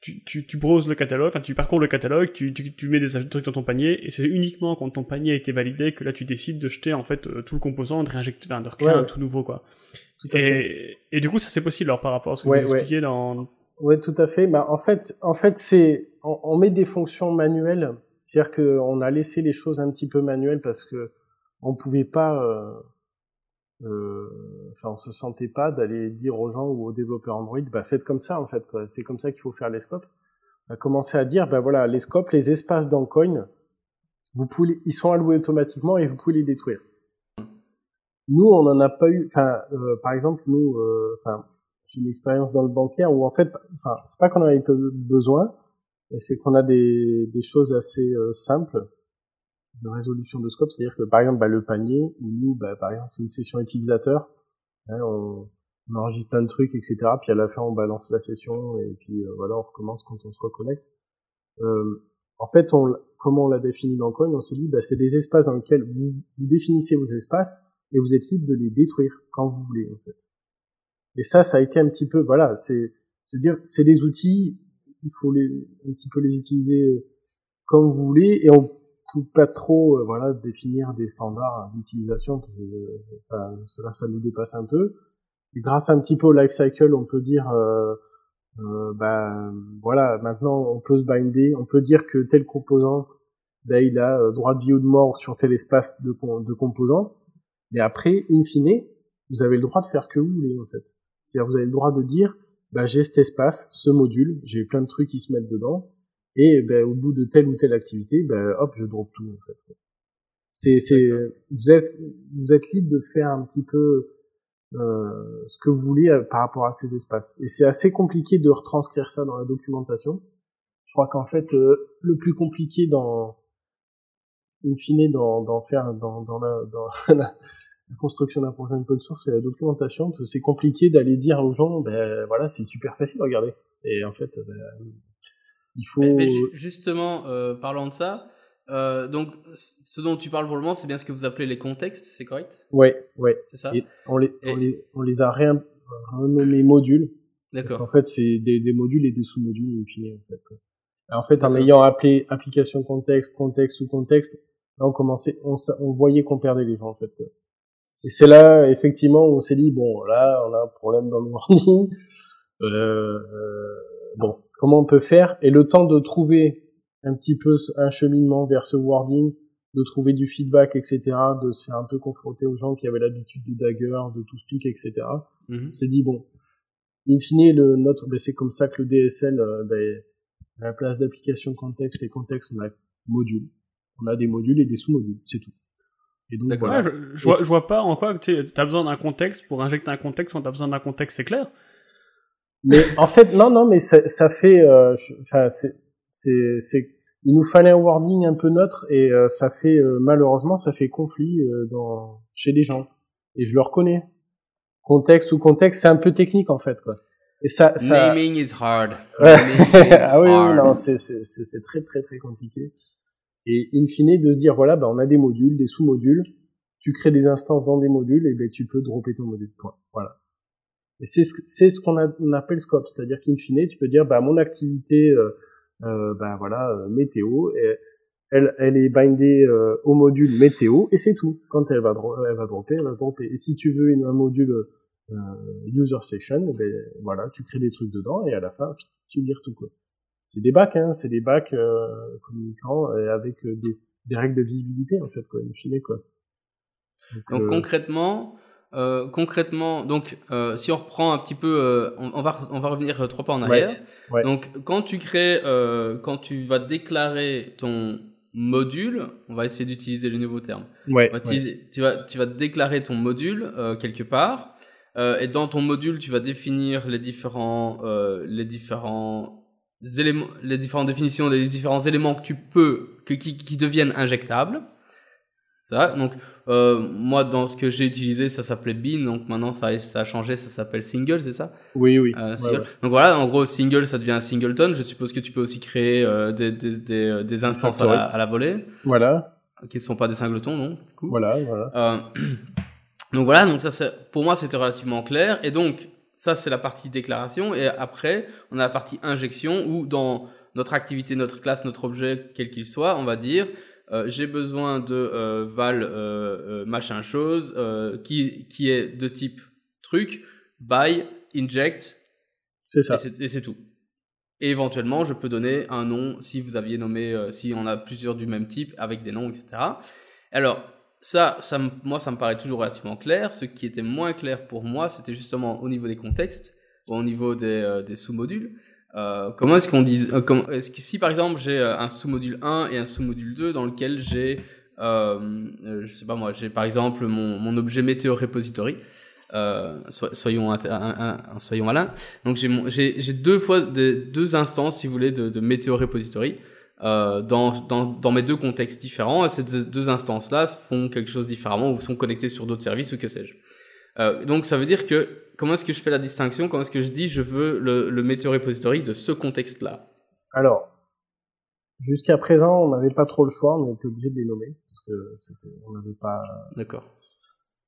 tu, tu, tu browses le catalogue, enfin tu parcours le catalogue, tu, tu, tu mets des trucs dans ton panier, et c'est uniquement quand ton panier a été validé que là tu décides de jeter en fait tout le composant, de réinjecter, enfin, de recréer ouais. un tout nouveau quoi. Et, et, du coup, ça c'est possible alors par rapport à ce que ouais, vous expliquiez dans. Ouais, tout à fait. Bah, en fait, en fait, c'est on, on, met des fonctions manuelles, c'est-à-dire qu'on a laissé les choses un petit peu manuelles parce que on pouvait pas, euh, euh, enfin, on se sentait pas d'aller dire aux gens ou aux développeurs Android, bah faites comme ça en fait. C'est comme ça qu'il faut faire les scopes. On a commencé à dire, bah voilà, les scopes, les espaces dans Coin, vous pouvez, ils sont alloués automatiquement et vous pouvez les détruire. Nous, on n'en a pas eu. Enfin, euh, par exemple, nous, euh, enfin, une expérience dans le bancaire où en fait, enfin, c'est pas qu'on en avait besoin, c'est qu'on a des, des choses assez euh, simples de résolution de scope, c'est-à-dire que par exemple, bah, le panier, où nous, bah, par exemple, c'est une session utilisateur, hein, on, on, enregistre plein de trucs, etc. Puis à la fin, on balance la session et puis euh, voilà, on recommence quand on se reconnecte. Euh, en fait, on, comment on l'a défini dans Coin On s'est dit, bah, c'est des espaces dans lesquels vous, vous définissez vos espaces et vous êtes libre de les détruire quand vous voulez en fait. Et ça, ça a été un petit peu, voilà, c'est, se dire, c'est des outils, il faut les, un petit peu les utiliser comme vous voulez, et on peut pas trop, euh, voilà, définir des standards d'utilisation, parce que enfin, ça, ça nous dépasse un peu. Grâce un petit peu au life cycle, on peut dire, euh, euh, ben voilà, maintenant on peut se binder, on peut dire que tel composant, ben, il a droit de vie ou de mort sur tel espace de, de composants mais après, in fine, vous avez le droit de faire ce que vous voulez, en fait. C'est-à-dire, vous avez le droit de dire, bah, j'ai cet espace, ce module, j'ai plein de trucs qui se mettent dedans, et ben, au bout de telle ou telle activité, ben, hop, je drop tout, en fait. C'est, c'est, vous êtes, vous êtes libre de faire un petit peu euh, ce que vous voulez euh, par rapport à ces espaces. Et c'est assez compliqué de retranscrire ça dans la documentation. Je crois qu'en fait, euh, le plus compliqué dans, in fine, dans, dans faire, dans, dans la, dans la, la construction d'un projet open source et la documentation, c'est compliqué d'aller dire aux gens, ben voilà, c'est super facile, regardez. Et en fait, ben, il faut. Mais, mais justement, euh, parlant de ça, euh, donc ce dont tu parles pour le moment, c'est bien ce que vous appelez les contextes, c'est correct? Ouais, ouais. C'est ça? Et on les, et... on les, on les a renommés modules. D'accord. Parce qu'en fait, c'est des, des, modules et des sous-modules in fine, en fait. En fait, en ayant appelé application contexte, contexte ou contexte, là on commençait, on, on voyait qu'on perdait les gens en fait. Et c'est là, effectivement, où on s'est dit, bon, là, on a un problème dans le warning. Euh, euh, bon, comment on peut faire? Et le temps de trouver un petit peu un cheminement vers ce wording, de trouver du feedback, etc., de se faire un peu confronter aux gens qui avaient l'habitude de Dagger, de ToSpeak, etc. Mm-hmm. On s'est dit, bon, in fine, le, notre, ben, c'est comme ça que le DSL, euh, ben, à la place d'application contexte et contexte, on a module. On a des modules et des sous-modules, c'est tout. Et donc, voilà. Ouais, je, je, vois, je, vois, pas en quoi tu as besoin d'un contexte pour injecter un contexte quand tu as besoin d'un contexte, c'est clair. Mais en fait, non, non, mais ça, ça fait, enfin, euh, c'est, c'est, il nous fallait un wording un peu neutre et euh, ça fait, euh, malheureusement, ça fait conflit euh, dans, chez les gens. Et je le reconnais. Contexte ou contexte, c'est un peu technique en fait, quoi. Et ça, ça... Naming is hard. Naming is ah oui, hard. non, c'est, c'est, c'est très, très, très compliqué. Et in fine, de se dire, voilà, bah, on a des modules, des sous-modules, tu crées des instances dans des modules, et ben tu peux dropper ton module. Point. Voilà. Et c'est ce, c'est ce qu'on on appelle scope, c'est-à-dire qu'in fine, tu peux dire, bah, mon activité, euh, ben voilà, euh, météo. Et elle, elle est bindée euh, au module météo et c'est tout. Quand elle va, elle va dropper, elle va dropper. Et si tu veux un module user session, ben voilà, tu crées des trucs dedans et à la fin, tu lires tout quoi. C'est des bacs, hein, c'est des bacs euh, communicants et avec euh, des, des règles de visibilité en fait quoi, in fine quoi. Donc euh, concrètement, euh, concrètement, donc si on reprend un petit peu, on, on va on va revenir trois pas en arrière. ouais. Donc quand tu crées, quand tu vas déclarer ton module, on va essayer d'utiliser le nouveau terme. ouais, On va utiliser- tu vas tu vas déclarer ton module quelque part, et dans ton module tu vas définir les différents les différents éléments, les différentes définitions des différents éléments que tu peux que qui, qui deviennent injectables. Ça Donc, euh, moi, dans ce que j'ai utilisé, ça s'appelait Bean. Donc, maintenant, ça, a- ça a changé, ça s'appelle Single, c'est ça? Oui, oui. Euh, Ouais, single. ouais. Donc, voilà, en gros, Single, ça devient un Singleton. Je suppose que tu peux aussi créer euh, des, des, des, euh, des instances à la, à la volée, Voilà, qui ne sont pas des singletons, non du coup. voilà, voilà. Donc voilà, donc ça, c'est- pour moi, c'était relativement clair. Et donc, ça, c'est la partie déclaration. Et après, on a la partie injection où dans notre activité, notre classe, notre objet, quel qu'il soit, on va dire, euh, j'ai besoin de euh, val euh, machin chose qui, qui est de type truc, by, inject, C'est ça. et c'est- tout. Et éventuellement, je peux donner un nom si vous aviez nommé, si on a plusieurs du même type avec des noms, etc. Alors, ça, ça moi, ça me paraît toujours relativement clair. Ce qui était moins clair pour moi, c'était justement au niveau des contextes, au niveau des, euh, des sous-modules. Euh, comment est-ce qu'on dit, euh, est-ce que si par exemple j'ai euh, un sous-module 1 et un sous-module 2 dans lequel j'ai, euh, euh, je sais pas moi, j'ai par exemple mon, mon objet météo repository, so- soyons, un- soyons malins. Donc j'ai deux fois des, deux instances, si vous voulez, de, de météo repository euh, dans, dans, dans mes deux contextes différents. Et ces deux- instances-là font quelque chose différemment ou sont connectées sur d'autres services ou que sais-je. Euh, donc ça veut dire que comment est-ce que je fais la distinction Comment est-ce que je dis je veux le, le météo repository de ce contexte-là? Alors, jusqu'à présent, on n'avait pas trop le choix, on était obligé de les nommer parce que on n'avait pas, D'accord.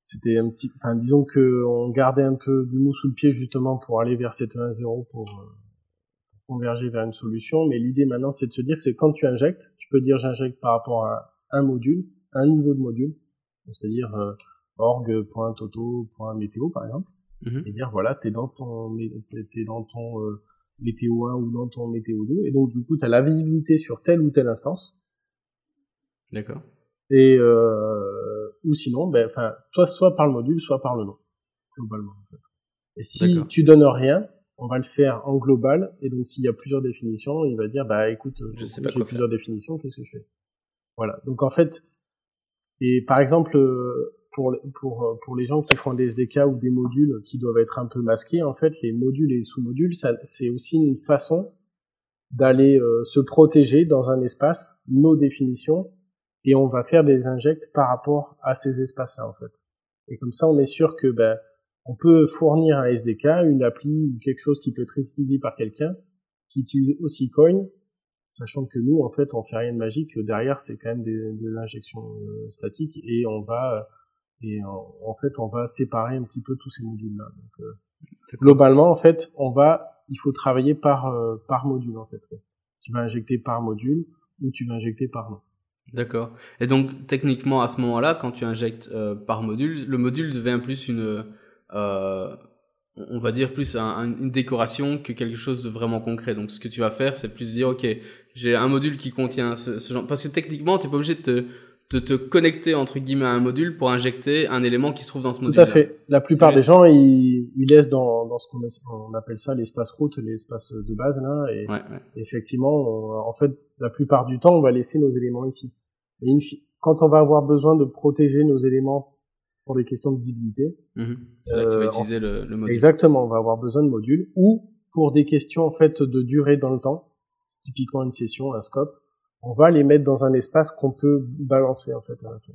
c'était un petit, enfin, disons que on gardait un peu du mou sous le pied justement pour aller vers 7.1.0 pour, euh, pour converger vers une solution. Mais l'idée maintenant, c'est de se dire que c'est quand tu injectes, tu peux dire j'injecte par rapport à un module, un niveau de module, c'est-à-dire euh, org.toto.météo par exemple. Mhm. et dire voilà, t'es dans ton t'es dans ton euh, météo 1 ou dans ton météo 2 et donc du coup t'as la visibilité sur telle ou telle instance D'accord. et euh, ou sinon ben enfin toi soit par le module soit par le nom globalement en fait. et si tu donnes rien on va le faire en global. Et donc s'il y a plusieurs définitions il va dire bah écoute Je sais pas j'ai plusieurs définitions qu'est-ce que je fais? Voilà. Donc en fait et par exemple euh, pour les- pour euh, pour les gens qui font des SDK ou des modules qui doivent être un peu masqués en fait les modules et les sous-modules ça c'est aussi une façon d'aller euh, se protéger dans un espace nos définitions et on va faire des injects par rapport à ces espaces-là en fait. Et comme ça, on est sûr que ben on peut fournir un SDK, une appli ou quelque chose qui peut être utilisé par quelqu'un qui utilise aussi Coin, sachant que nous en fait on fait rien de magique. Derrière, c'est quand même des, de l'injection euh, statique et on va et en, en fait on va séparer un petit peu tous ces modules-là. Donc euh, globalement en fait on va il faut travailler par euh, par module en fait. Tu vas injecter par module ou tu vas injecter par nom. D'accord. Et donc, techniquement, à ce moment-là, quand tu injectes par module, le module devient plus une, on va dire plus un- un- une décoration que quelque chose de vraiment concret. Donc, ce que tu vas faire, c'est plus dire, ok, j'ai un module qui contient ce, ce genre, parce que techniquement, t'es pas obligé de te, de te connecter entre guillemets à un module pour injecter un élément qui se trouve dans ce Tout module. à fait. La plupart des gens, ils, ils laissent dans, dans ce qu'on appelle ça l'espace route, l'espace de base là. Et Ouais, ouais. effectivement, on- en fait, la plupart du temps, on va laisser nos éléments ici. Et quand on va avoir besoin de protéger nos éléments pour des questions de visibilité, Mhm. C'est là que tu vas Euh, utiliser le, le module. exactement, on va avoir besoin de modules ou pour des questions en fait de durée dans le temps, c'est typiquement une session, un scope, on va les mettre dans un espace qu'on peut balancer en fait à la fin.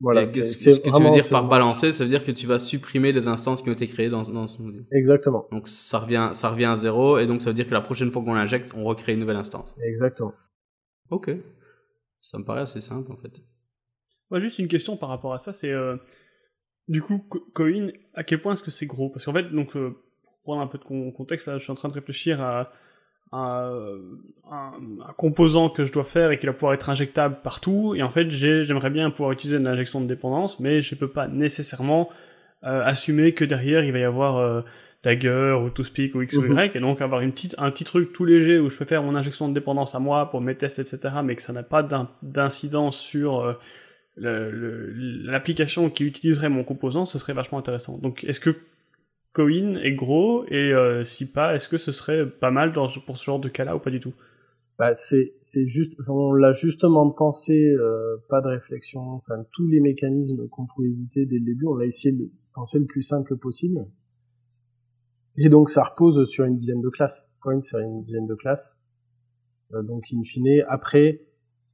Voilà, ce, ce que tu veux dire par balancer, ça veut dire que tu vas supprimer les instances qui ont été créées dans, dans ce module. Exactement, Donc ça revient, ça revient à zéro, et donc ça veut dire que la prochaine fois qu'on l'injecte, on recrée une nouvelle instance. exactement. Ok. Ça me paraît assez simple en fait. Juste une question par rapport à ça, c'est euh, du coup, Co- Coin, à quel point est-ce que c'est gros? Parce qu'en fait, donc, euh, pour prendre un peu de con- contexte, là, je suis en train de réfléchir à, un, composant que je dois faire et qui va pouvoir être injectable partout. Et en fait, j'aimerais bien pouvoir utiliser une injection de dépendance, mais je peux pas nécessairement euh, assumer que derrière il va y avoir Dagger ou ToSpeak ou X ou Y, et donc avoir une petite, un petit truc tout léger où je peux faire mon injection de dépendance à moi pour mes tests, etc., mais que ça n'a pas d'incidence sur euh, l'application qui utiliserait mon composant, ce serait vachement intéressant. Donc, est-ce que Coin est gros et euh, si pas, est-ce que ce serait pas mal dans, pour ce genre de cas-là ou pas du tout? Bah, c'est juste on l'a justement pensé euh, pas de réflexion. Enfin tous les mécanismes qu'on pouvait éviter dès le début on l'a essayé de penser le plus simple possible. Et donc ça repose sur une dizaine de classes. Coin c'est une dizaine de classes. Euh, donc in fine après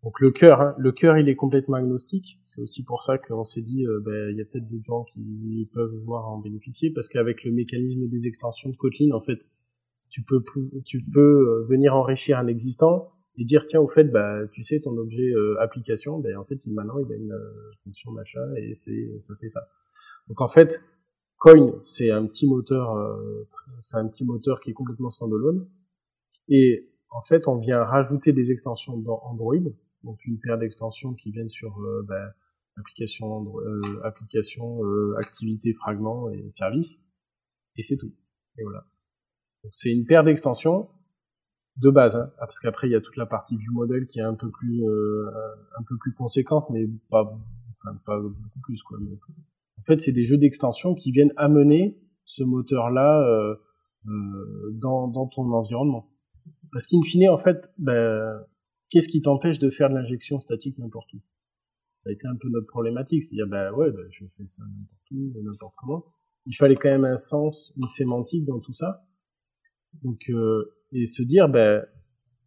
donc le cœur, hein, le cœur, il est complètement agnostique. C'est aussi pour ça qu'on s'est dit, euh, ben, il y a peut-être d'autres gens qui peuvent voir en bénéficier, parce qu'avec le mécanisme des extensions de Kotlin, en fait, tu peux tu peux euh, venir enrichir un existant et dire tiens au fait bah tu sais ton objet euh, application ben en fait il, maintenant il a une fonction machin et c'est ça fait ça. Donc en fait Coin c'est un petit moteur c'est un petit moteur qui est complètement standalone et en fait on vient rajouter des extensions dans Android donc une paire d'extensions qui viennent sur euh, bah, application, euh, application euh, activité, fragments et services, et c'est tout. Et voilà. C'est une paire d'extensions de base, hein, parce qu'après il y a toute la partie view model qui est un peu plus euh, un peu plus conséquente, mais pas pas beaucoup plus quoi. Mais, en fait, c'est des jeux d'extension qui viennent amener ce moteur-là euh, euh, dans, dans ton environnement. Parce qu'in fine, en fait, ben, qu'est-ce qui t'empêche de faire de l'injection statique n'importe où? Ça a été un peu notre problématique, c'est-à-dire, bah ouais, bah, je fais ça n'importe où, n'importe comment. Il fallait quand même un sens, une sémantique dans tout ça. Donc, euh, et se dire, ben,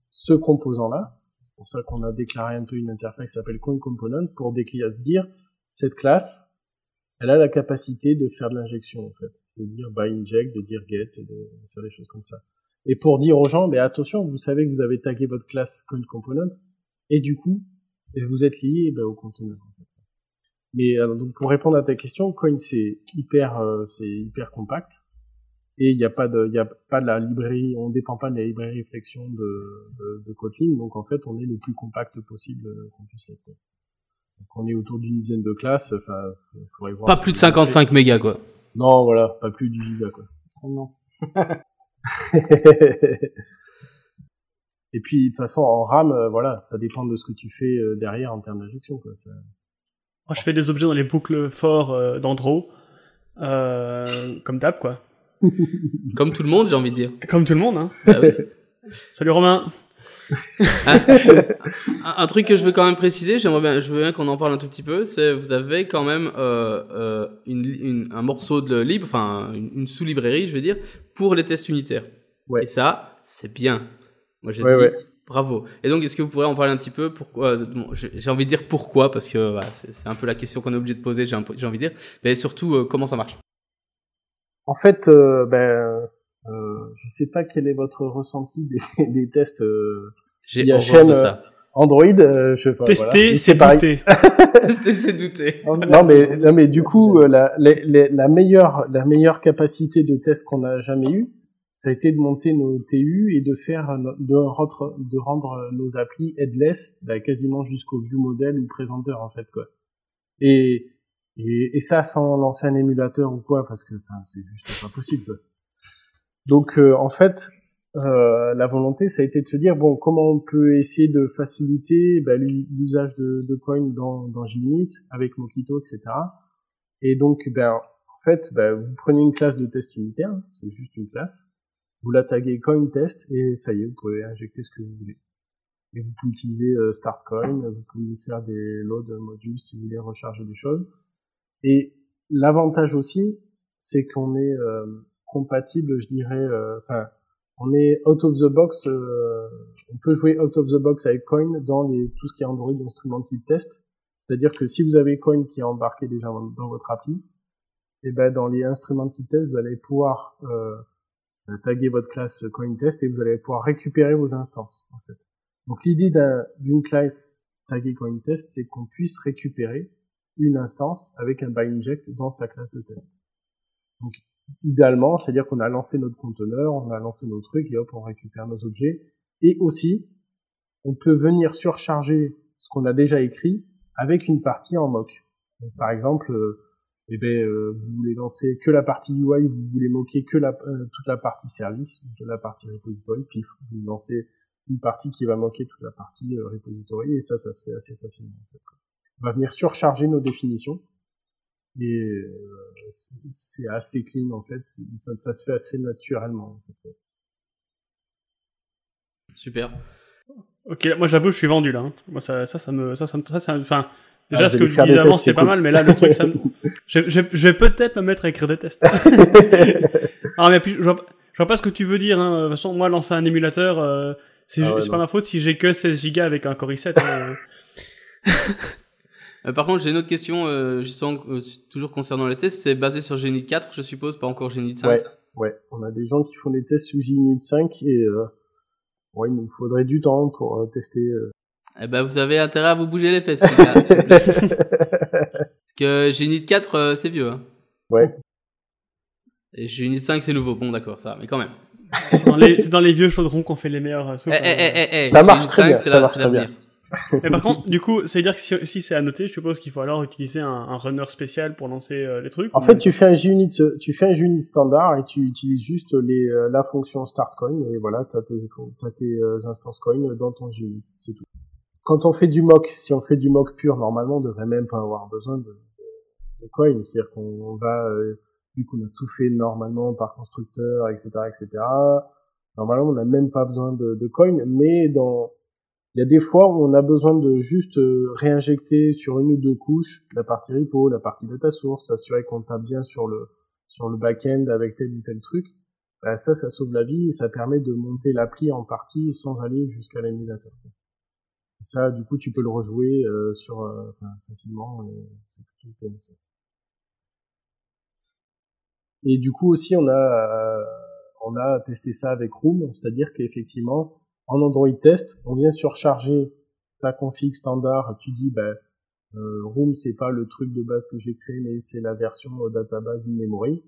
ce composant-là, c'est pour ça qu'on a déclaré un peu une interface qui s'appelle Coin Component, pour dire, cette classe, elle a la capacité de faire de l'injection, en fait. De dire by inject, de dire get, de faire des choses comme ça et pour dire aux gens, mais attention, vous savez que vous avez tagué votre classe coin component, et du coup, vous êtes lié ben, au conteneur. Mais alors, donc pour répondre à ta question, coin c'est hyper, euh, c'est hyper compact, et il n'y a pas de, il y a pas de la librairie, on dépend pas de la librairie réflexion de, de, de Kotlin, donc en fait, on est le plus compact possible euh, qu'on puisse l'être. Donc on est autour d'une dizaine de classes, enfin, faudrait voir. Pas plus de 55 mégas, quoi. Non, voilà, pas plus du giga, quoi. Oh non. Et puis, de toute façon, en RAM, euh, voilà, ça dépend de ce que tu fais euh, derrière en termes d'injection. Quoi. Moi, je fais des objets dans les boucles forts euh, d'Andro, comme d'hab, quoi. comme tout le monde, j'ai envie de dire. Comme tout le monde, hein. Ah oui. Salut Romain. Un, truc que je veux quand même préciser, j'aimerais bien, je veux bien qu'on en parle un tout petit peu, c'est vous avez quand même euh, euh, une, une, un morceau de libre, enfin une, une sous-librairie, je veux dire, pour les tests unitaires. Ouais. Et ça, c'est bien. Moi, je ouais, dis ouais. bravo. Et donc, est-ce que vous pourrez en parler un petit peu Pourquoi bon, J'ai envie de dire pourquoi, parce que voilà, c'est un peu la question qu'on est obligé de poser. J'ai envie de dire, mais surtout euh, comment ça marche? En fait, euh, ben euh, je sais pas quel est votre ressenti des, des tests euh, J'ai chaîne de ça. Android. Euh, je, enfin, Tester, voilà. c'est douter. Tester, c'est douter. non mais non mais du coup euh, la, la, la meilleure la meilleure capacité de test qu'on a jamais eu, ça a été de monter nos TU et de faire de rendre de rendre nos applis headless, bah, quasiment jusqu'au view model ou présenteur en fait quoi. Et et, et ça sans lancer un émulateur ou quoi parce que c'est juste pas possible. Quoi. Donc euh, en fait, euh, la volonté, ça a été de se dire bon, comment on peut essayer de faciliter bah, l'usage de, de coin dans, dans avec Mockito, etc. Et donc, ben, en fait, ben, vous prenez une classe de test unitaire, c'est juste une classe, vous la taguez coin test et ça y est, vous pouvez injecter ce que vous voulez. Et vous pouvez utiliser euh, start coin, vous pouvez faire des load modules si vous voulez recharger des choses. Et l'avantage aussi, c'est qu'on est, euh, compatible, je dirais. Euh, enfin, on est out of the box. Euh, on peut jouer out of the box avec Coin dans les, tout ce qui est Android Instrumental Test. C'est-à-dire que si vous avez Coin qui est embarqué déjà dans, votre appli, et eh ben dans les Instrumental Test, vous allez pouvoir euh, taguer votre classe CoinTest et vous allez pouvoir récupérer vos instances. En fait. Donc l'idée d'une classe taguée CoinTest, c'est qu'on puisse récupérer une instance avec un by inject dans sa classe de test. Donc idéalement, c'est-à-dire qu'on a lancé notre conteneur, on a lancé nos trucs et hop, on récupère nos objets. Et aussi, on peut venir surcharger ce qu'on a déjà écrit avec une partie en mock. Par exemple, euh, eh ben, euh, vous voulez lancer que la partie UI, vous voulez moquer que la, euh, toute la partie service, toute la partie repository, puis vous lancez une partie qui va moquer toute la partie repository, et ça, ça se fait assez facilement. En fait. On va venir surcharger nos définitions, et c'est assez clean en fait, ça se fait assez naturellement. En fait. Super. Ok, moi j'avoue, je suis vendu là. Hein. Moi ça, ça, ça me, ça, ça, ça, ça enfin, déjà ah, ce que je dis avant c'est pas mal, mais là le truc, ça me... je, je, je, vais peut-être me mettre à écrire des tests. ah mais puis je vois, je vois pas ce que tu veux dire. Hein. De toute façon, moi lancer un émulateur, euh, c'est ah pas ma faute si j'ai que 16 Go avec un Core i7. Hein. Euh, par contre, j'ai une autre question, euh, justement, euh, toujours concernant les tests. C'est basé sur Genit 4, je suppose, pas encore Genit 5. Ouais, ouais. On a des gens qui font des tests sous Genit 5 et euh, Ouais, il nous faudrait du temps pour euh, tester. Euh. Eh ben, vous avez intérêt à vous bouger les fesses, s'il vous plaît. Parce que Genit 4, euh, c'est vieux. Hein. Ouais. Et Genit 5, c'est nouveau. Bon, d'accord, ça, mais quand même. C'est dans, les, dans les vieux chaudrons qu'on fait les meilleurs soupes. Eh, eh, eh, eh, ça marche très bien. Ça marche très bien. Mais par contre, du coup, c'est à dire que si, si c'est annoté, je suppose qu'il faut alors utiliser un, un runner spécial pour lancer euh, les trucs. En fait, tu fais un JUnit, tu fais un JUnit standard et tu utilises juste les, euh, la fonction startCoin et voilà, t'as tes, as tes euh, instances coin dans ton JUnit, c'est tout. Quand on fait du mock, si on fait du mock pur, normalement, on devrait même pas avoir besoin de, de, coin, c'est-à-dire qu'on va, vu qu'on a tout fait normalement par constructeur, etc., etc. Normalement, on n'a même pas besoin de, de coin, mais dans il y a des fois où on a besoin de juste euh, réinjecter sur une ou deux couches la partie repo, la partie data source, s'assurer qu'on tape bien sur le sur le back-end avec tel ou tel truc. Bah, ça, ça sauve la vie et ça permet de monter l'appli en partie sans aller jusqu'à l'émulateur. Ça, du coup, tu peux le rejouer euh, sur euh, facilement. Et, et du coup aussi, on a on a testé ça avec Room, c'est-à-dire qu'effectivement, en Android Test, on vient surcharger ta config standard, tu dis, ben, euh, Room, c'est pas le truc de base que j'ai créé, mais c'est la version euh, database in memory.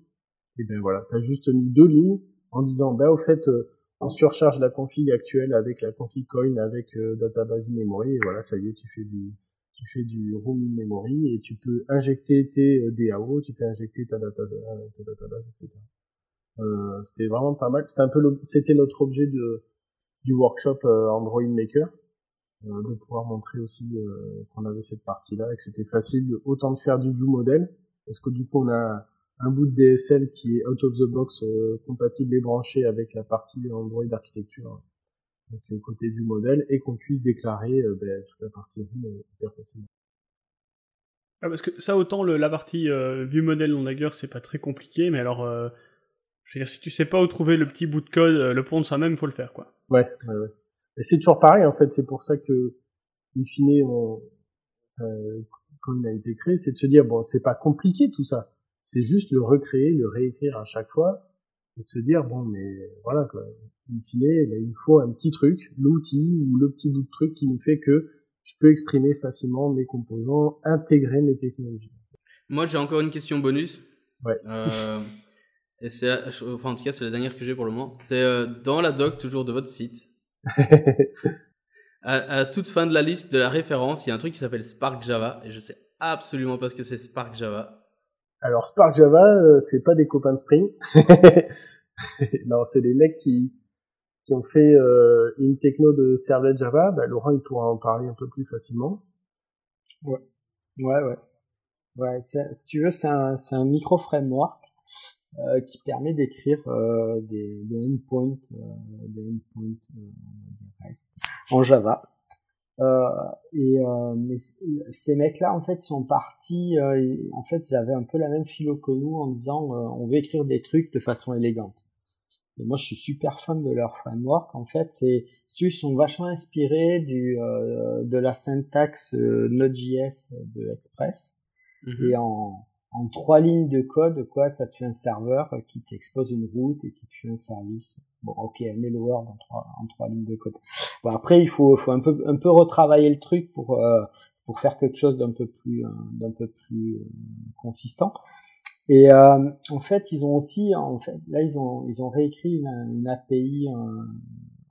Et ben voilà, tu as juste mis deux lignes en disant, ben au fait, euh, on surcharge la config actuelle avec la config coin avec euh, database in memory, et voilà, ça y est, tu fais du, tu fais du room in memory et tu peux injecter tes DAO, tu peux injecter ta, data, ta database, etc. c'était vraiment pas mal. C'était un peu, c'était notre objet de du workshop euh, Android Maker, euh, de pouvoir montrer aussi euh, qu'on avait cette partie-là et que c'était facile autant de faire du view model, parce que du coup on a un bout de DSL qui est out of the box compatible et branché avec la partie Android architecture, donc côté du modèle, et qu'on puisse déclarer ben, toute la partie view hyper facilement. Ah, parce que ça, autant le, la partie euh, vue modèle non Dagger, c'est pas très compliqué, mais alors, je veux dire, si tu sais pas où trouver le petit bout de code, le pont de soi-même, faut le faire, quoi. Ouais, ouais, ouais. Et c'est toujours pareil, en fait. C'est pour ça que, in fine, on, euh, quand il a été créé, c'est de se dire, bon, c'est pas compliqué tout ça. C'est juste le recréer, le réécrire à chaque fois, et de se dire, bon, mais voilà, quoi. In fine, ben, il faut un petit truc, l'outil ou le petit bout de truc qui nous fait que je peux exprimer facilement mes composants, intégrer mes technologies. Moi, j'ai encore une question bonus. Ouais. Euh, et c'est, enfin, en tout cas, c'est la dernière que j'ai pour le moment. C'est euh, dans la doc, toujours de votre site. à, toute fin de la liste de la référence, il y a un truc qui s'appelle Spark Java. Et je sais absolument pas ce que c'est Spark Java. Alors, Spark Java, euh, c'est pas des copains de Spring. non, c'est des mecs qui, qui ont fait euh, une techno de servlet Java. Bah, Laurent, il pourra en parler un peu plus facilement. Ouais, ouais, ouais. Ouais, si tu veux, c'est un, c'est un micro framework euh, qui permet d'écrire euh, des, des endpoints, euh, des endpoints REST en Java. et mais ces mecs-là, en fait, sont partis. en fait, ils avaient un peu la même philo que nous en disant on veut écrire des trucs de façon élégante. Et moi, je suis super fan de leur framework. En fait, c'est ils sont vachement inspirés du de la syntaxe Node.js de Express mm-hmm. et en en trois lignes de code, quoi, ça te fait un serveur qui t'expose une route et qui te fait un service. Bon, ok, un hello world en trois, en trois lignes de code. Bon, après, il faut, faut un peu, un peu retravailler le truc pour, euh, pour faire quelque chose d'un peu plus, euh, d'un peu plus euh, consistant. Et euh, en fait, ils ont aussi, en fait, là, ils ont, ils ont réécrit une, API. Euh,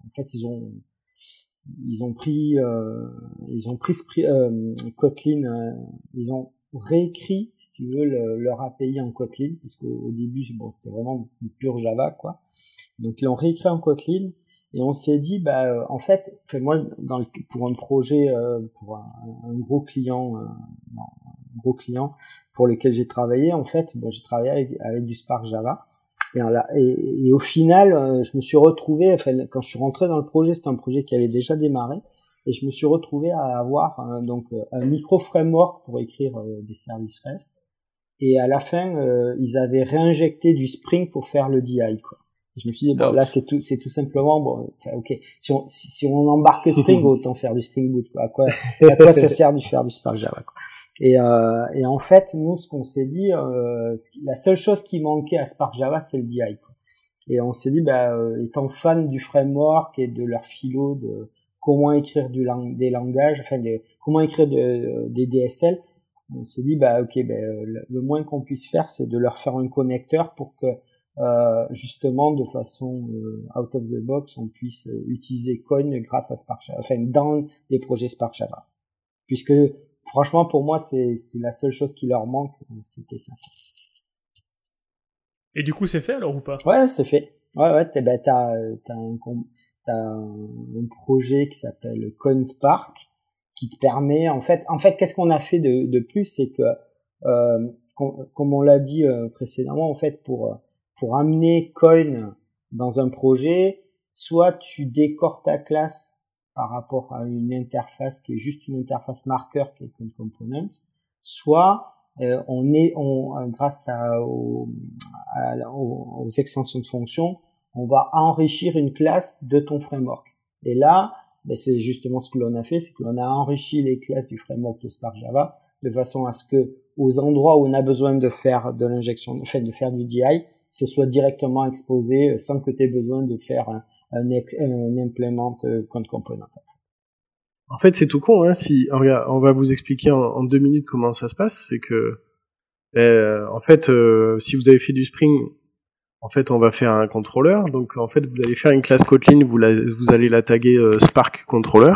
en fait, ils ont, ils ont pris, ils ont pris Kotlin, ils ont réécrit, si tu veux, leur API en Kotlin, parce qu'au début, bon, c'était vraiment du pur Java, quoi. Donc, ils l'ont réécrit en Kotlin. Et on s'est dit, bah, en fait, fait moi, dans le, pour un projet, pour un, un, gros client, non, gros clients pour lesquels j'ai travaillé, en fait, bon, j'ai travaillé avec, avec, du Spark Java. Et, et, et, au final, euh, je me suis retrouvé, enfin, quand je suis rentré dans le projet, c'était un projet qui avait déjà démarré, et je me suis retrouvé à avoir euh, donc un micro framework pour écrire euh, des services REST. Et à la fin, ils avaient réinjecté du Spring pour faire le DI. Quoi. je me suis dit bon, là c'est tout, c'est tout simplement bon, enfin, ok. Si on, si, on embarque Spring, autant faire du Spring Boot. Quoi. À quoi, à quoi ça sert de faire du Spark Java quoi. Et, euh, et, en fait, nous, ce qu'on s'est dit, euh, la seule chose qui manquait à Spark Java, c'est le DI. Quoi. Et on s'est dit, bah, euh, étant fan du framework et de leur philo, de comment écrire du lang des langages, enfin, comment écrire de, des DSL, on s'est dit, bah, ok, bah, le, moins qu'on puisse faire, c'est de leur faire un connecteur pour que euh, justement, de façon euh, out of the box, on puisse utiliser Coin grâce à Spark Java, enfin, dans les projets Spark Java. Puisque franchement, pour moi, c'est la seule chose qui leur manque, c'était ça. Et du coup, c'est fait alors ou pas? Ouais, c'est fait. Ouais, ouais, t'as ben, as, un, un projet qui s'appelle CoinSpark qui te permet, en fait, en fait, qu'est-ce qu'on a fait de, de plus, c'est que, euh, comme on l'a dit euh, précédemment, en fait, pour pour amener Coin dans un projet, soit tu décores ta classe par rapport à une interface qui est juste une interface marqueur qui est une component, soit euh, on est, on, grâce à, aux, aux, extensions de fonction, on va enrichir une classe de ton framework. Et là, ben c'est justement ce que l'on a fait, c'est que l'on a enrichi les classes du framework de Spark Java de façon à ce que aux endroits où on a besoin de faire de l'injection, de faire du DI, ce soit directement exposé sans que tu aies besoin de faire un, un, un implement euh, component. En fait, c'est tout con. Hein, si on va vous expliquer en, deux minutes comment ça se passe. C'est que, euh, en fait, euh, si vous avez fait du Spring, en fait, on va faire un contrôleur. Donc, en fait, vous allez faire une classe Kotlin, vous, la, vous allez la taguer Spark Controller.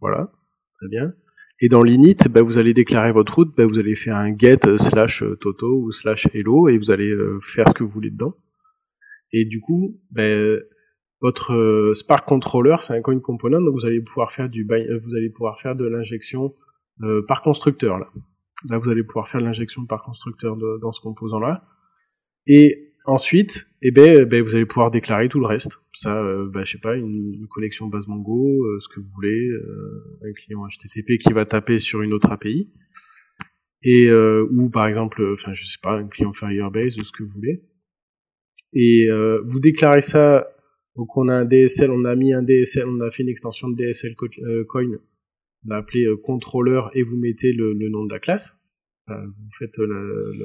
Voilà, très bien. Et dans l'init, bah, vous allez déclarer votre route, bah, vous allez faire un get slash toto ou slash hello et vous allez faire ce que vous voulez dedans. Et du coup, bah, votre euh, Spark Controller, c'est un coin component, donc vous allez pouvoir faire du euh, vous allez pouvoir faire de l'injection euh, par constructeur là. Là, vous allez pouvoir faire l'injection par constructeur dans ce composant-là. Et ensuite, eh ben, eh ben, vous allez pouvoir déclarer tout le reste. Ça, euh, bah, je sais pas, une, connexion base Mongo, ce que vous voulez, un client HTTP qui va taper sur une autre API, et ou par exemple, enfin, je sais pas, un client Firebase ou ce que vous voulez. Et vous déclarez ça donc on a un DSL, on a mis un DSL, on a fait une extension de DSL euh, coin, on a appelé euh, contrôleur et vous mettez le, nom de la classe. vous faites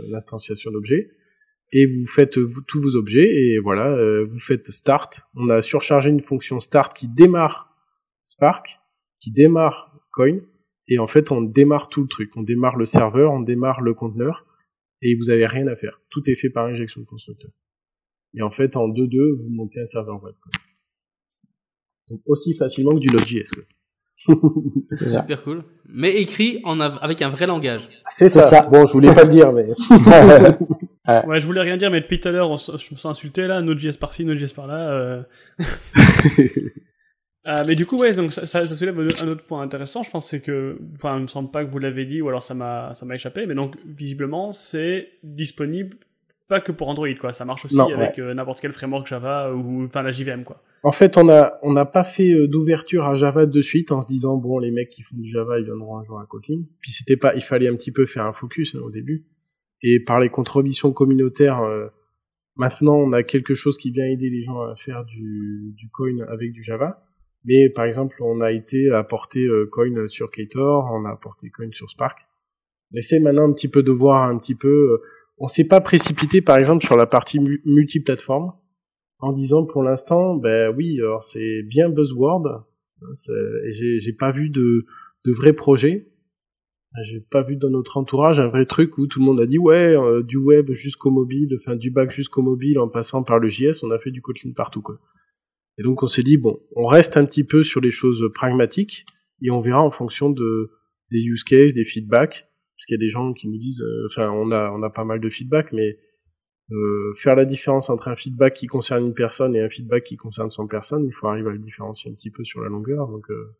l'instanciation d'objets et vous faites tous vos objets et voilà, euh, vous faites start. On a surchargé une fonction start qui démarre Spark, qui démarre Coin et en fait on démarre tout le truc. On démarre le serveur, on démarre le conteneur et vous avez rien à faire. Tout est fait par injection de constructeur. Et en fait, en 2-2, vous montez un serveur web. Donc aussi facilement que du Node.js. C'est super cool. Mais écrit en avec un vrai langage. C'est ça. Bon, je voulais pas le dire, mais. ouais, je voulais rien dire, mais depuis tout à l'heure, je me sens insulté là, Node.js par-ci, Node.js par-là. Euh... Euh, mais du coup, ouais, donc ça, ça, soulève un autre point intéressant. Je pense c'est que, enfin, il me semble pas que vous l'avez dit, ou alors ça m'a, ça m'a échappé. Mais donc, visiblement, c'est disponible pas que pour Android, quoi. Ça marche aussi avec euh, n'importe quel framework Java ou enfin la JVM, quoi. En fait, on a on n'a pas fait euh, d'ouverture à Java de suite en se disant bon les mecs qui font du Java ils viendront un jour à Kotlin. Puis c'était pas, il fallait un petit peu faire un focus hein, au début. Et par les contributions communautaires, euh, maintenant on a quelque chose qui vient aider les gens à faire du, du coin avec du Java. Mais par exemple, on a été apporter coin sur Ktor, on a apporté coin sur Spark. On essaie maintenant un petit peu de voir un petit peu on s'est pas précipité par exemple sur la partie multiplateforme en disant pour l'instant ben oui alors c'est bien buzzword hein, j'ai pas vu de de vrais projets J'ai pas vu dans notre entourage un vrai truc où tout le monde a dit ouais euh, du web jusqu'au mobile, enfin du back jusqu'au mobile en passant par le JS, on a fait du Kotlin partout quoi. Et donc on s'est dit bon, on reste un petit peu sur les choses pragmatiques et on verra en fonction de des use cases, des feedbacks, parce qu'il y a des gens qui nous disent, euh, enfin on a on a pas mal de feedback, mais euh, faire la différence entre un feedback qui concerne une personne et un feedback qui concerne son personne, il faut arriver à le différencier un petit peu sur la longueur. Donc euh,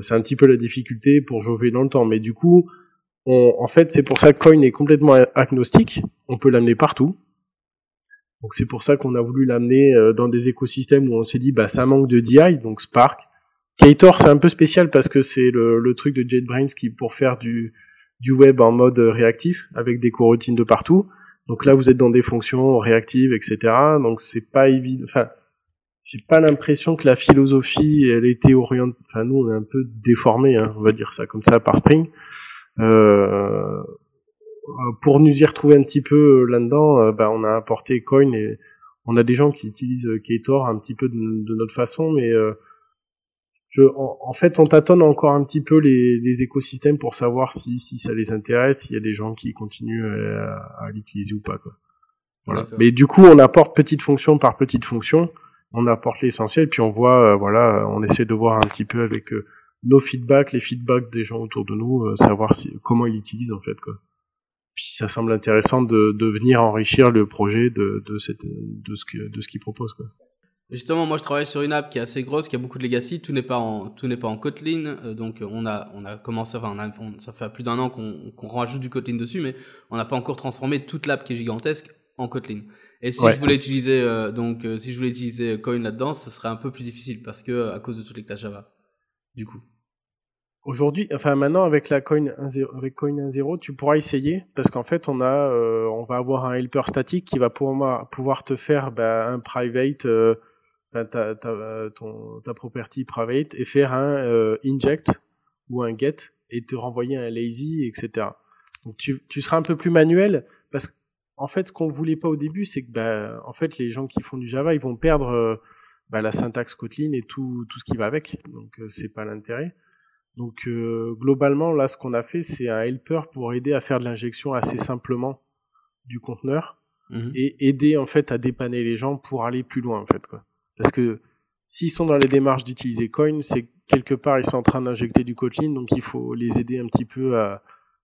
c'est un petit peu la difficulté pour jauger dans le temps. Mais du coup, on, en fait, c'est pour ça que Coin est complètement agnostique. On peut l'amener partout. Donc c'est pour ça qu'on a voulu l'amener euh, dans des écosystèmes où on s'est dit bah ça manque de DI, donc Spark. Ktor c'est un peu spécial parce que c'est le, truc de JetBrains qui pour faire du, web en mode réactif avec des coroutines de partout. Donc là vous êtes dans des fonctions réactives, etc. Donc c'est pas évident. J'ai pas l'impression que la philosophie elle était orientée. Enfin nous on est un peu déformé, hein, on va dire ça comme ça par Spring. Euh, pour nous y retrouver un petit peu là-dedans, euh, bah, on a apporté Coin et on a des gens qui utilisent Ktor un petit peu de, de notre façon, mais euh, je, en, fait, on tâtonne encore un petit peu les, les écosystèmes pour savoir si, si ça les intéresse, s'il y a des gens qui continuent à, à l'utiliser ou pas. Quoi. Voilà. Mais du coup, on apporte petite fonction par petite fonction, on apporte l'essentiel, puis on voit, euh, voilà, on essaie de voir un petit peu avec euh, nos feedbacks, les feedbacks des gens autour de nous, euh, savoir comment ils l'utilisent en fait. Puis ça semble intéressant de, venir enrichir le projet de, de, ce qu'ils proposent. Quoi. Justement, moi je travaille sur une app qui est assez grosse, qui a beaucoup de legacy. Tout n'est pas en pas en Kotlin, donc on a on a commencé, enfin ça fait plus d'un an qu'on qu'on rajoute du Kotlin dessus, mais on n'a pas encore transformé toute l'app qui est gigantesque en Kotlin. Et si Ouais. je voulais utiliser euh, donc euh, si je voulais utiliser Coin là-dedans, ce serait un peu plus difficile parce que à cause de toutes les classes Java. Du coup. Aujourd'hui, enfin maintenant avec la coin 1.0, avec coin 1.0, tu pourras essayer parce qu'en fait on a, euh, on va avoir un helper statique qui va pouvoir, pouvoir te faire bah, un private, euh, ta, ta, euh, ton, ta property private et faire un euh, inject ou un get et te renvoyer un lazy, etc. Donc tu, tu seras un peu plus manuel qu'en fait ce qu'on voulait pas au début c'est que bah, en fait les gens qui font du Java ils vont perdre euh, bah, la syntaxe Kotlin et tout, tout ce qui va avec, donc euh, c'est pas l'intérêt. Donc euh, globalement, là, ce qu'on a fait, c'est un helper pour aider à faire de l'injection assez simplement du conteneur Mhm. et aider en fait à dépanner les gens pour aller plus loin en fait quoi. Parce que s'ils sont dans les démarches d'utiliser Coin, c'est que quelque part ils sont en train d'injecter du Kotlin, donc il faut les aider un petit peu à,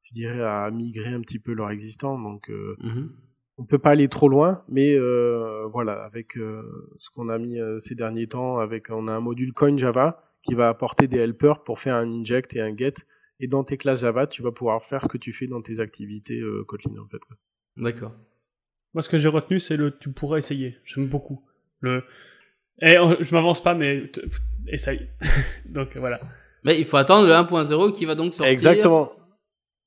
je dirais, à migrer un petit peu leur existant. Donc euh, Mhm. on peut pas aller trop loin, mais euh, voilà, avec euh, ce qu'on a mis euh, ces derniers temps, avec on a un module Coin Java qui va apporter des helpers pour faire un inject et un get. Et dans tes classes Java, tu vas pouvoir faire ce que tu fais dans tes activités euh, Kotlin en fait. D'accord. Moi, ce que j'ai retenu, c'est le tu pourras essayer. J'aime beaucoup. Le. Et euh, je m'avance pas, mais essaye. Donc voilà. Mais il faut attendre le 1.0 qui va donc sortir. Exactement.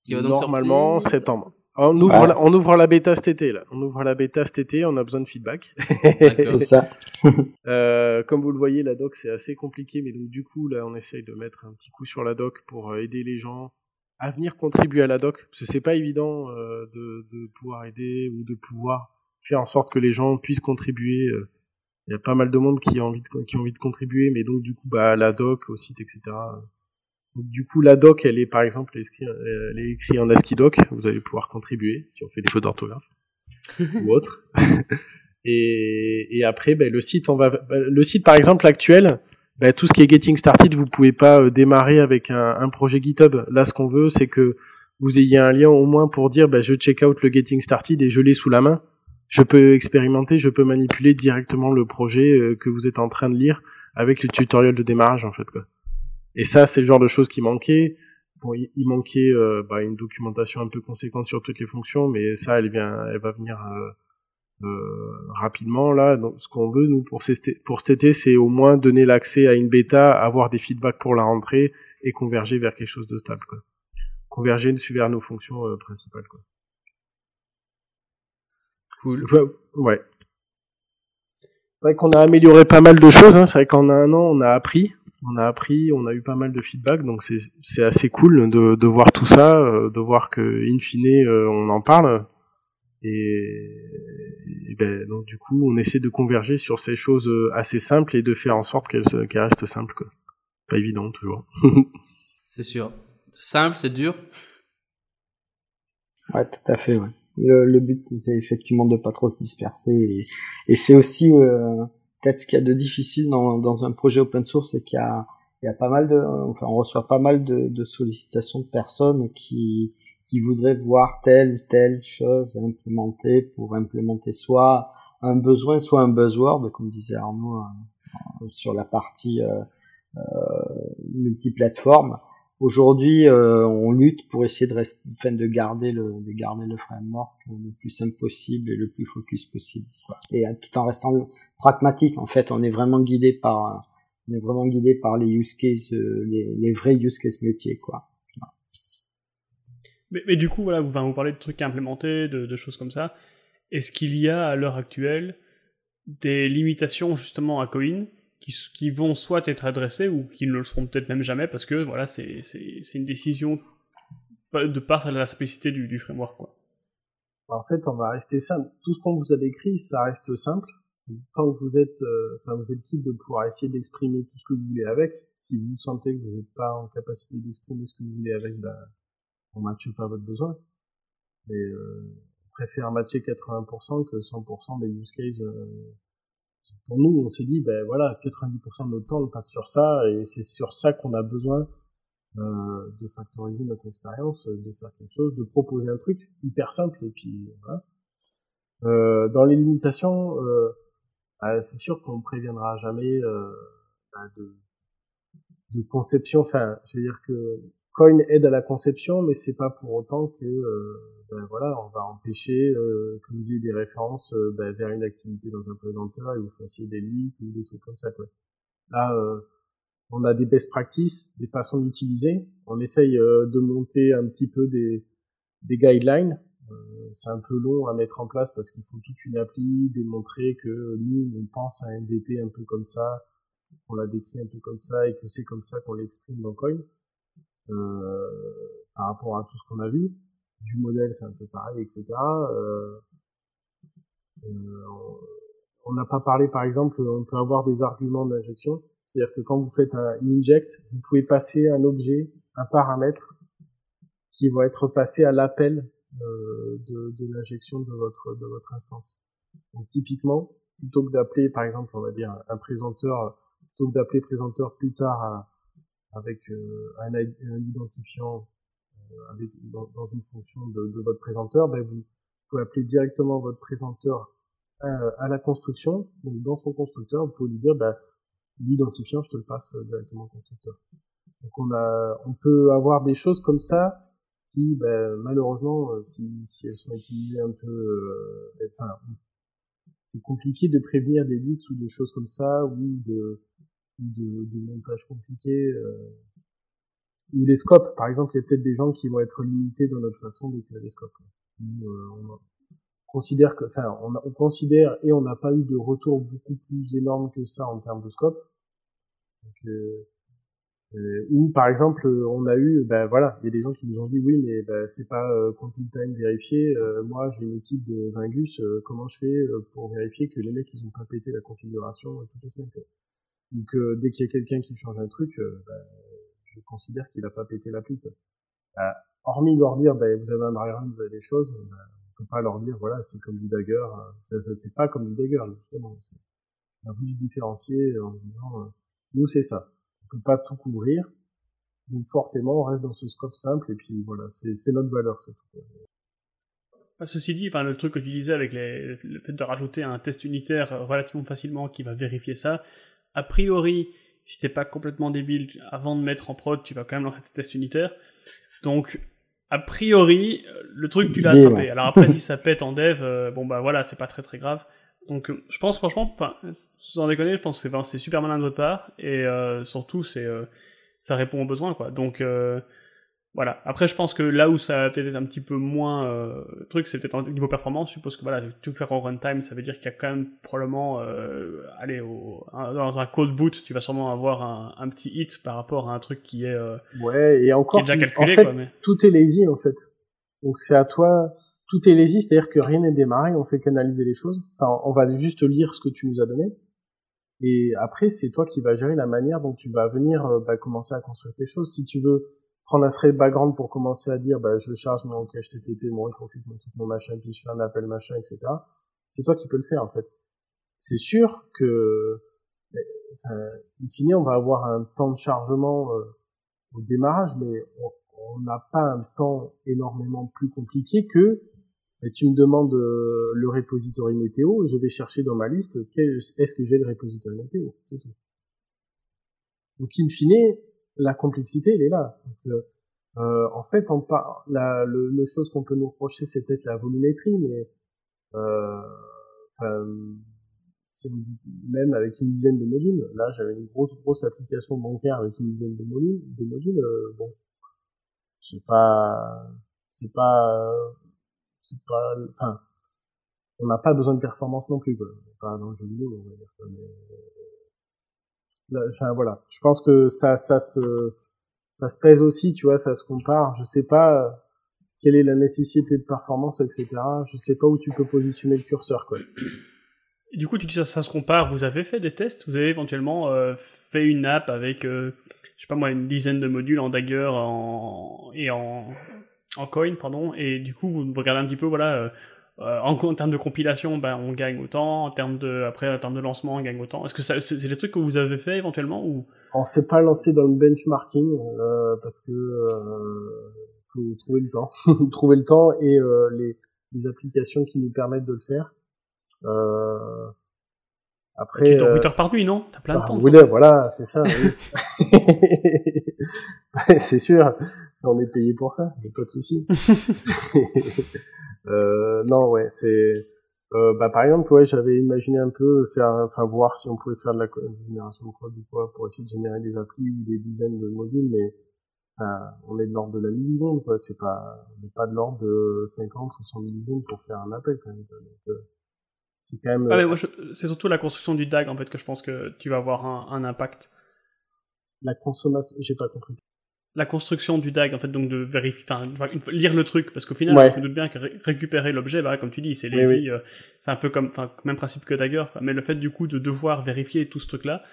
Qui va donc Normalement sortir. septembre. On ouvre, Ouais. la, on ouvre la bêta cet été là. On ouvre la bêta cet été. On a besoin de feedback. C'est ça. Euh, comme vous le voyez, la doc c'est assez compliqué, mais donc du coup là on essaye de mettre un petit coup sur la doc pour euh, aider les gens à venir contribuer à la doc, parce que c'est pas évident euh, de, de pouvoir aider ou de pouvoir faire en sorte que les gens puissent contribuer. Il y a pas mal de monde qui a envie de, qui a envie de contribuer, mais donc du coup bah la doc au site etc. Donc du coup la doc elle est par exemple elle est écrite, elle est écrite en ASCII doc, vous allez pouvoir contribuer si on fait des fautes d'orthographe ou autre. Et, et après, ben, le site, on va, le site par exemple actuel, ben, tout ce qui est Getting Started, vous pouvez pas euh, démarrer avec un, un projet GitHub. Là, ce qu'on veut, c'est que vous ayez un lien au moins pour dire, ben, je check out le Getting Started et je l'ai sous la main. Je peux expérimenter, je peux manipuler directement le projet euh, que vous êtes en train de lire avec le tutoriel de démarrage en fait. Quoi. Et ça, c'est le genre de choses qui manquait. Bon, il manquait euh, bah, une documentation un peu conséquente sur toutes les fonctions, mais ça, elle vient, elle va venir. euh, euh, rapidement là. Donc, ce qu'on veut nous pour, cet- pour cet été, c'est au moins donner l'accès à une bêta, avoir des feedbacks pour la rentrée et converger vers quelque chose de stable. Quoi. Converger vers nos fonctions euh, principales. Quoi. Cool. Enfin, ouais. C'est vrai qu'on a amélioré pas mal de choses. Hein. C'est vrai qu'en un an, on a appris. On a appris, on a eu pas mal de feedback, donc c'est c'est assez cool de, de voir tout ça, euh, de voir que in fine euh, on en parle. Et, et ben, donc du coup, on essaie de converger sur ces choses euh, assez simples et de faire en sorte qu'elles se- qu'elles restent simples. Quoi. Pas évident toujours. C'est sûr. simple, c'est dur. Ouais, tout à fait. Ouais. Le, le but, c'est effectivement de pas trop se disperser. Et, et c'est aussi euh, peut-être ce qu'il y a de difficile dans, dans un projet open source, c'est qu'il y a, y a pas mal de, enfin, on reçoit pas mal de, de sollicitations de personnes qui qui voudraient voir telle ou telle chose implémentée pour implémenter soit un besoin, soit un buzzword, comme disait Arnaud euh, sur la partie euh, euh, multiplateforme. Aujourd'hui, euh, on lutte pour essayer de, enfin, de garder le de garder le framework le plus simple possible et le plus focus possible. Et euh, tout en restant pragmatique. En fait, on est vraiment guidé par on est vraiment guidé par les use cases, euh, les, vrais use cases métiers, quoi. Mais, du coup, voilà, vous, vous parlez de trucs à implémenter, de choses comme ça. Est-ce qu'il y a à l'heure actuelle des limitations justement à Coin? Qui, qui, vont soit être adressées ou qui ne le seront peut-être même jamais parce que voilà, c'est une décision de part à la simplicité du, du framework. Quoi. En fait, on va rester simple. Tout ce qu'on vous a décrit, ça reste simple. Tant que vous êtes, euh, enfin, vous êtes libre de pouvoir essayer d'exprimer tout ce que vous voulez avec. Si vous sentez que vous n'êtes pas en capacité d'exprimer ce que vous voulez avec, ben, on matche pas votre besoin. Mais euh, on préfère matcher 80% que 100% des use cases. Euh, pour nous, on s'est dit, ben voilà, 90% de notre temps on passe sur ça, et c'est sur ça qu'on a besoin euh, de factoriser notre expérience, de faire quelque chose, de proposer un truc hyper simple, et puis voilà. Euh, dans les limitations, euh, bah, c'est sûr qu'on ne préviendra jamais euh, bah, de, de conception. Enfin, je veux dire que Coin aide à la conception, mais c'est pas pour autant que euh, ben voilà, on va empêcher euh, que vous ayez des références euh, ben, vers une activité dans un présenteur et vous fassiez des leaks ou des trucs comme ça. Quoi. Là, euh, on a des best practices, des façons d'utiliser. On essaye euh, de monter un petit peu des, des guidelines. c'est un peu long à mettre en place parce qu'il faut toute une appli, démontrer que nous, on pense à un MVP un peu comme ça, on l'a décrit un peu comme ça et que c'est comme ça qu'on l'exprime dans Coin. Euh, par rapport à tout ce qu'on a vu. Du modèle, c'est un peu pareil, etc. Euh, euh, on n'a pas parlé, par exemple, on peut avoir des arguments d'injection. C'est-à-dire que quand vous faites un inject, vous pouvez passer un objet, un paramètre, qui va être passé à l'appel euh, de, de l'injection de votre, de votre instance. Donc typiquement, plutôt que d'appeler, par exemple, on va dire un présenteur, plutôt que d'appeler présenteur plus tard avec euh, un, un, identifiant euh, avec, dans, dans, une fonction de, de votre présenteur, ben vous pouvez appeler directement votre présenteur à, à, la construction. Donc dans son constructeur, vous pouvez lui dire ben, l'identifiant, je te le passe directement au constructeur. Donc on a, on peut avoir des choses comme ça qui, ben, malheureusement, euh, si, si elles sont utilisées un peu, euh, enfin, c'est compliqué de prévenir des leaks ou des choses comme ça ou de de, de montage compliqué euh, ou les scopes. Par exemple il y a peut-être des gens qui vont être limités dans notre façon d'écrire les scopes. Euh, on considère que enfin on, on, considère et on n'a pas eu de retour beaucoup plus énorme que ça en termes de scope. Euh, euh, ou par exemple on a eu ben voilà il y a des gens qui nous ont dit oui mais ben, c'est pas euh, compile time vérifié. Euh, moi j'ai une équipe de Vingus comment je fais pour vérifier que les mecs ils ont pas pété la configuration toutes les semaines donc euh, dès qu'il y a quelqu'un qui change un truc, euh, bah, je considère qu'il a pas pété l'appli. Bah, hormis leur dire, bah, vous avez un diagramme, vous avez des choses, bah, on peut pas leur dire, voilà, c'est comme du dagger. C'est pas comme du dagger, justement. On peut différencier en disant, euh, nous c'est ça. On peut pas tout couvrir. Donc forcément, on reste dans ce scope simple et puis voilà, c'est notre valeur. Tout. Ceci dit, enfin, le truc que tu disais avec le fait de rajouter un test unitaire relativement facilement qui va vérifier ça, a priori, si t'es pas complètement débile, avant de mettre en prod, tu vas quand même lancer tes tests unitaires. Donc, a priori, le truc, tu l'as attrapé. Ouais. Alors après, si ça pète en dev, euh, bon bah voilà, c'est pas très très grave. Donc, je pense franchement, sans déconner, je pense que c'est super malin de votre part, et euh, surtout, c'est euh, ça répond aux besoins, quoi. Donc, euh, voilà. Après, je pense que là où ça a peut-être un petit peu moins euh, truc, c'est peut-être au niveau performance. Je suppose que voilà, tout faire en runtime, ça veut dire qu'il y a quand même probablement, euh, allez, au, un, dans un code boot, tu vas sûrement avoir un, un, petit hit par rapport à un truc qui est, euh, ouais, et encore, qui est déjà calculé. En fait, quoi, mais... tout est lazy en fait. Donc c'est à toi, tout est lazy, c'est-à-dire que rien n'est démarré, on fait qu'analyser les choses. Enfin, on va juste lire ce que tu nous as donné. Et après, c'est toi qui vas gérer la manière dont tu vas venir bah, commencer à construire tes choses. Si tu veux prendre un thread background pour commencer à dire, bah, je charge mon cache TTP, mon retrofit, mon tout mon machin, puis je fais un appel machin, etc. C'est toi qui peux le faire, en fait. C'est sûr que, enfin, in fine, on va avoir un temps de chargement euh, au démarrage, mais on n'a pas un temps énormément plus compliqué que tu me demandes euh, le repository météo, je vais chercher dans ma liste est-ce que j'ai le repository météo. Donc in fine, la complexité elle est là. Donc, euh, en fait, on par... la le, le, chose qu'on peut nous reprocher, c'est peut-être la volumétrie, mais euh, dit même avec une dizaine de modules, là j'avais une grosse grosse application bancaire avec une dizaine de modules, de modules, euh, bon, c'est pas, c'est pas, c'est pas, enfin, on n'a pas besoin de performance non plus, quoi. Pas dans le jeu vidéo, on va dire. Mais, voilà, je pense que ça, ça se, ça se pèse aussi, tu vois, ça se compare. Je sais pas quelle est la nécessité de performance, etc. Je sais pas où tu peux positionner le curseur, quoi. Et du coup, tu dis ça, ça se compare. Vous avez fait des tests? Vous avez éventuellement euh, fait une app avec, euh, je sais pas moi, une dizaine de modules en Dagger en... et en... en Coin, pardon. Et du coup, vous regardez un petit peu, voilà, euh, euh en, en, termes de compilation, ben, on gagne autant. En termes de, après, en termes de lancement, on gagne autant. Est-ce que c'est des trucs que vous avez fait éventuellement ou? On s'est pas lancé dans le benchmarking parce que faut trouver le temps, trouver le temps et les, les applications qui nous permettent de le faire. Euh, après, tu dors 8 heures par nuit, non? T'as plein de bah, temps. Oui, voilà, c'est ça. Oui. c'est sûr, on est payé pour ça, pas de souci. euh, non, ouais, c'est. Euh, bah, par exemple, ouais, j'avais imaginé un peu faire, enfin, voir si on pouvait faire de la génération de code ou quoi, pour essayer de générer des applis ou des dizaines de modules, mais enfin, on est de l'ordre de la milliseconde, quoi. C'est pas, on n'est pas de l'ordre de 50 ou 100 millisecondes pour faire un appel, quand même. Donc, euh, c'est quand même. Ah, mais euh, c'est surtout la construction du DAG en fait que je pense que tu vas avoir un, un impact. La consommation, j'ai pas compris. La construction du DAG en fait, donc de vérifier, enfin, lire le truc, parce qu'au final, ouais. je me doute bien que récupérer l'objet, bah, comme tu dis, c'est lazy, euh, c'est un peu comme, enfin, même principe que Dagger, quoi. mais le fait du coup de devoir vérifier tout ce truc-là,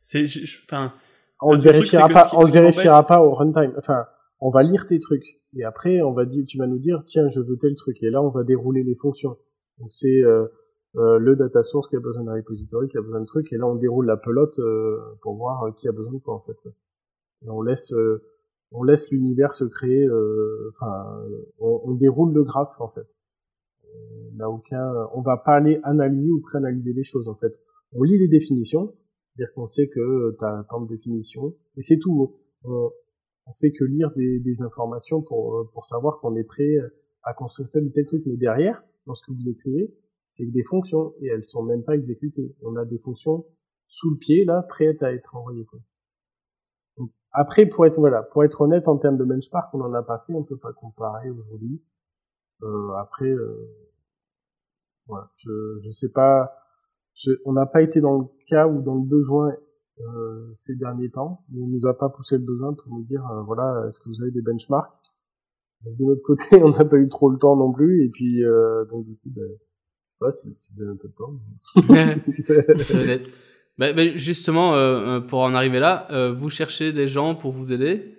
c'est, enfin. On le vérifiera pas, on le vérifiera pas au runtime. Enfin, on va lire tes trucs et après, on va dire, tu vas nous dire, tiens, je veux tel truc et là, on va dérouler les fonctions. Donc c'est euh, euh, le data source qui a besoin d'un repository, qui a besoin de trucs, et là on déroule la pelote euh, pour voir euh, qui a besoin de quoi en fait. Et on laisse on laisse l'univers se créer, enfin on, on, déroule le graphe en fait. On n'a aucun, on va pas aller analyser ou préanalyser les choses en fait. On lit les définitions, c'est-à-dire qu'on sait que tu as tant de définitions, et c'est tout. On, on, fait que lire des, des informations pour, pour savoir qu'on est prêt à construire tel ou tel truc, mais derrière, lorsque vous écrivez, c'est que des fonctions et elles sont même pas exécutées. On a des fonctions sous le pied là, prêtes à être envoyées. Quoi. Donc, après, pour être voilà, pour être honnête en termes de benchmark, on en a pas fait, on peut pas comparer aujourd'hui. Euh, après, euh, voilà, je je sais pas, je, on n'a pas été dans le cas ou dans le besoin euh, ces derniers temps. On nous a pas poussé le besoin pour nous dire euh, voilà, est-ce que vous avez des benchmarks? De notre côté, on n'a pas eu trop le temps non plus, et puis euh, donc du coup, ben, Ouais, donnes un peu de temps. bah, bah, justement, euh, euh, pour en arriver là, euh, vous cherchez des gens pour vous aider?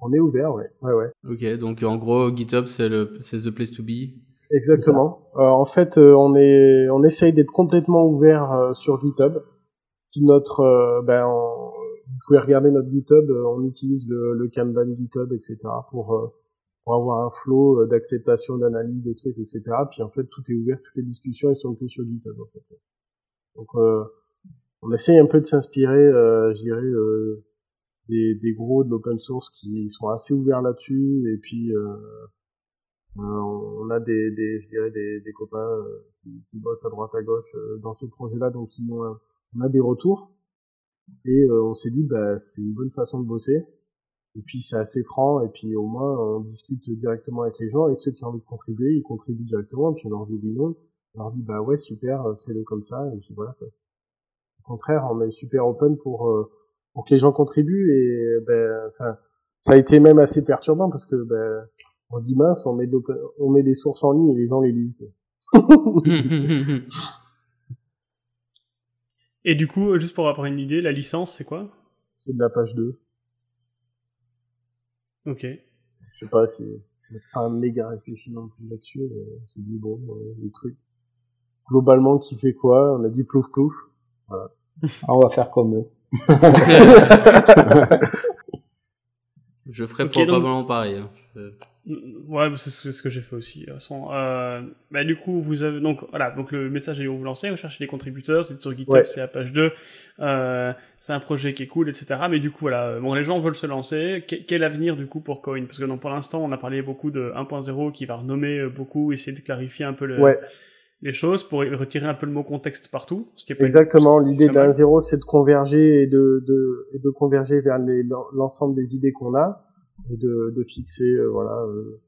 On est ouvert, ouais. ouais, ouais. Ok, donc en gros, GitHub, c'est le, c'est the place to be. Exactement. Euh, en fait, euh, on est, on essaye d'être complètement ouvert sur GitHub. Tout notre, ben, on, vous pouvez regarder notre GitHub. on utilise le, le Kanban GitHub, etc. pour pour avoir un flow d'acceptation, d'analyse des trucs, etc. Puis en fait, tout est ouvert, toutes les discussions elles sont que sur GitHub en fait. Donc euh, on essaye un peu de s'inspirer, euh, je dirais, euh, des, gros de l'open source qui sont assez ouverts là-dessus. Et puis euh, on a des, des, je dirais, des, copains qui, bossent à droite à gauche dans ces projets-là, donc ils ont, on a des retours. Et on s'est dit, bah, c'est une bonne façon de bosser. Et puis c'est assez franc, et puis au moins on discute directement avec les gens, et ceux qui ont envie de contribuer, ils contribuent directement, et puis on leur dit oui non, on leur dit bah ouais super, euh, fais-le comme ça, et puis voilà. Quoi. Au contraire, on est super open pour euh, pour que les gens contribuent, et ben enfin ça a été même assez perturbant parce que ben on se dit mince, on met on met des sources en ligne et les gens les lisent. et du coup, juste pour avoir une idée, la licence c'est quoi? C'est de la page 2. Ok. Je sais pas si pas méga réfléchi non plus là-dessus, mais on s'est dit bon, euh, les trucs. Globalement, qui fait quoi? On a dit plouf plouf. Ah, on va faire comme eux. Je ferai donc- probablement pareil. hein. Je- Ouais, c'est ce que- ce que j'ai fait aussi. Euh, bah, du coup, vous avez donc voilà, donc le message est où vous lancez, vous cherchez des contributeurs, c'est sur GitHub, Ouais. c'est à page 2, euh, c'est un projet qui est cool, etc. Mais du coup, voilà, bon, les gens veulent se lancer. Que- quel avenir du coup pour Coin? Parce que donc, pour l'instant, on a parlé beaucoup de 1.0 qui va renommer euh, beaucoup, essayer de clarifier un peu le, Ouais, les choses pour retirer un peu le mot contexte partout. Ce qui est pas exactement. L'idée mal. 1.0, c'est de converger et de, de, et de converger vers l'ensemble des idées qu'on a et de, de fixer, euh, voilà, euh,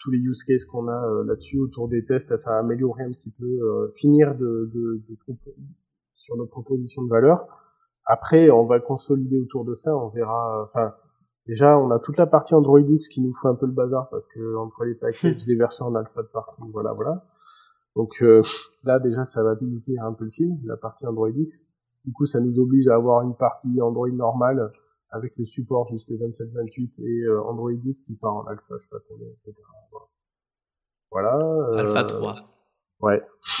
tous les use cases qu'on a euh, là-dessus autour des tests, enfin améliorer un petit peu, euh, finir de, de, de sur nos propositions de valeur. Après, on va consolider autour de ça, on verra. Enfin, déjà, on a toute la partie Android X qui nous fait un peu le bazar parce que entre les packages, les versions en alpha de partout, voilà, voilà. Donc euh, là, déjà, ça va limiter un peu le film, la partie Android X. Du coup, ça nous oblige à avoir une partie Android normale avec le support jusqu'à 27-28 et euh, Android X qui part en alpha, je sais pas combien, etc. Voilà. Euh, Alpha 3. Ouais.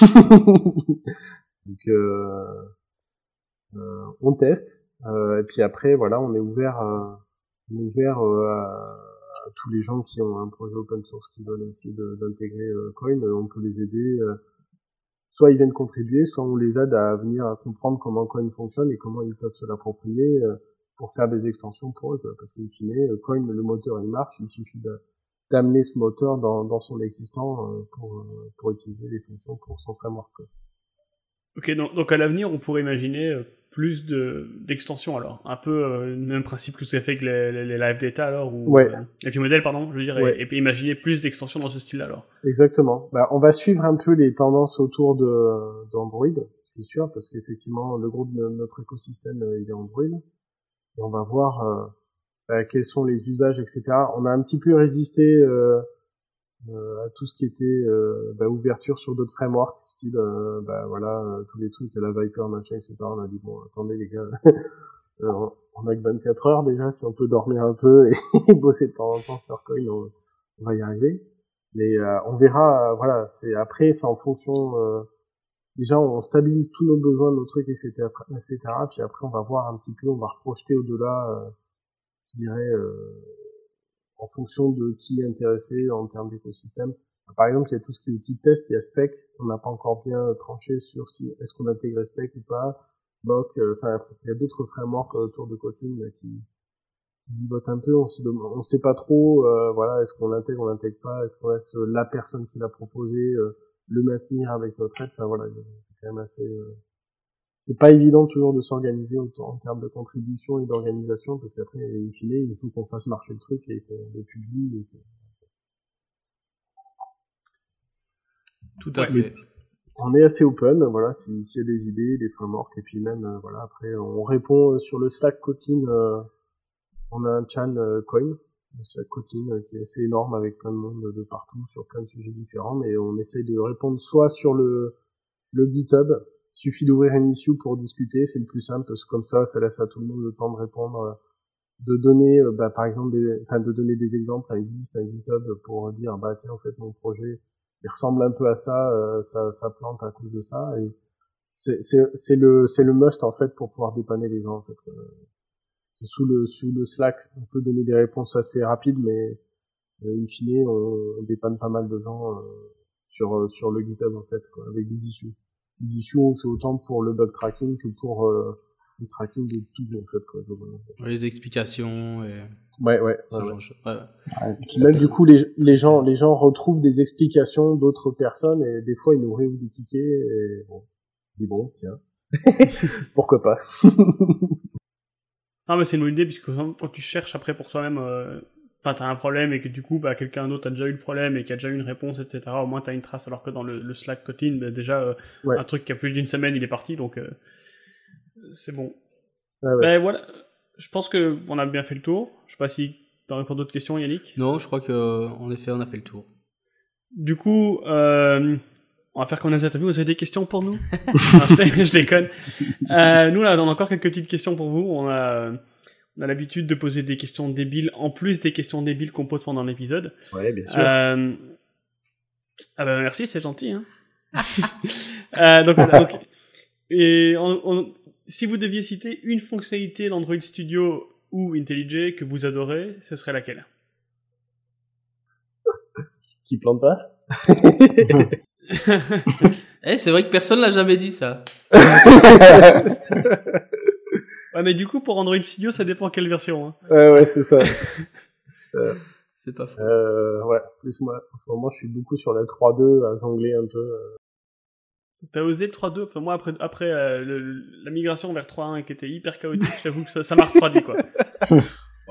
Donc euh, euh, on teste euh, et puis après voilà on est ouvert euh, on est ouvert euh, à, tous les gens qui ont un projet open source qui veulent essayer d'intégrer euh, Coin euh, on peut les aider euh, soit ils viennent contribuer soit on les aide à venir à comprendre comment Coin fonctionne et comment ils peuvent se l'approprier pour faire des extensions pour eux parce qu'in fine Coin le moteur il marche il suffit d'amener ce moteur dans, dans son existant pour, pour utiliser les fonctions pour son framework. Ok, donc, donc à l'avenir, on pourrait imaginer plus de d'extensions alors, un peu euh, le même principe que ce qu'a fait avec les, les, les live data alors, ou Ouais. euh, les view modèles pardon, je veux dire, et- Ouais. et, puis imaginer plus d'extensions dans ce style-là alors. Exactement. Bah, on va suivre un peu les tendances autour de d'Android, c'est sûr, parce qu'effectivement le groupe de notre écosystème euh, il est Android, et on va voir euh, bah, quels sont les usages, etc. On a un petit peu résisté euh, à tout ce qui était euh, bah, ouverture sur d'autres frameworks, style euh, bah, voilà euh, tous les trucs, la Viper, machin, etc. On a dit bon, attendez les gars, euh, on a que 24 heures déjà, si on peut dormir un peu et bosser de temps en temps sur Coin, on, on va y arriver. Mais euh, on verra, euh, voilà, c'est après, c'est en fonction. euh, déjà, on stabilise tous nos besoins, nos trucs, etc., etc. Puis après, on va voir un petit peu, on va reprojeter au-delà, euh, je dirais, euh, en fonction de qui est intéressé en termes d'écosystème. Par exemple, il y a tout ce qui est outil de test, il y a Spec, on n'a pas encore bien tranché sur si est-ce qu'on intègre Spec ou pas. Mock, euh, enfin, il y a d'autres frameworks autour de Kotlin qui, qui un peu. On se demande, on sait pas trop, euh, voilà, est-ce qu'on l'intègre, on l'intègre pas, est-ce qu'on laisse euh, la personne qui l'a proposé euh, le maintenir avec notre aide. Enfin voilà, c'est quand même assez. C'est pas évident toujours de s'organiser en termes de contribution et d'organisation parce qu'après, in fine, il faut qu'on fasse marcher le truc et qu'on le publie. Et que- Tout à Ouais. fait. on est assez open, voilà, si- s'il y a des idées, des frameworks, et puis même, euh, voilà, après, on répond euh, sur le Slack Kotlin, euh, on a un chan euh, Coin, le Slack euh, qui est assez énorme avec plein de monde de partout, sur plein de sujets différents, mais on essaye de répondre soit sur le, le GitHub, suffit d'ouvrir une issue pour discuter, c'est le plus simple, parce que comme ça, ça laisse à tout le monde le temps de répondre, euh, de donner, euh, bah, par exemple, des, enfin, de donner des exemples à une liste, à GitHub, pour dire, bah, tiens, en fait, mon projet, il ressemble un peu à ça, euh, ça, ça plante à cause de ça. Et c'est, le, c'est le must en fait pour pouvoir dépanner les gens. En fait. Euh, Sous le, sous le Slack, on peut donner des réponses assez rapides, mais euh, in fine, on, on dépanne pas mal de gens euh, sur, sur le GitHub en fait, quoi, avec des issues. Les issues, c'est autant pour le bug tracking que pour euh, le tracking de tout en fait. Quoi. Les explications et Ouais, ouais. ouais, ouais. Ouais, même du coup, les, les gens, les gens retrouvent des explications d'autres personnes et des fois ils nous réouvrent des tickets et bon, je dis bon, tiens, pourquoi pas? Non mais c'est une bonne idée puisque quand tu cherches après pour toi-même, euh, enfin t'as un problème et que du coup bah quelqu'un d'autre a déjà eu le problème et qui a déjà eu une réponse etc. Au moins t'as une trace alors que dans le, le Slack Kotlin bah, déjà euh, Ouais. un truc qui a plus d'une semaine il est parti donc euh, c'est bon. Ouais. Ben voilà, je pense que on a bien fait le tour. Je sais pas si t'as encore d'autres questions Yannick. Non, je crois que en effet, on a fait le tour. Du coup, euh, on va faire comme les interviews. Vous avez des questions pour nous? Non, je, dé- je déconne. Euh, nous, là, on a encore quelques petites questions pour vous. On a, On a l'habitude de poser des questions débiles, en plus des questions débiles qu'on pose pendant l'épisode. Ouais, bien sûr. Euh... Ah bah merci, c'est gentil. Hein. euh, donc, voilà, donc, et on, on, si vous deviez citer une fonctionnalité d'Android Studio ou IntelliJ que vous adorez, ce serait laquelle? Qui plante pas? Eh, c'est vrai que personne l'a jamais dit ça. Ouais, mais du coup, pour Android Studio, ça dépend quelle version. Hein. Ouais, ouais, c'est ça. C'est pas faux. Euh, ouais, plus moi, en ce moment, je suis beaucoup sur la 3.2 à jongler un peu. euh. T'as osé le 3.2 Enfin, moi, après, après euh, le- la migration vers 3.1 qui était hyper chaotique, j'avoue que ça, ça m'a refroidi, quoi.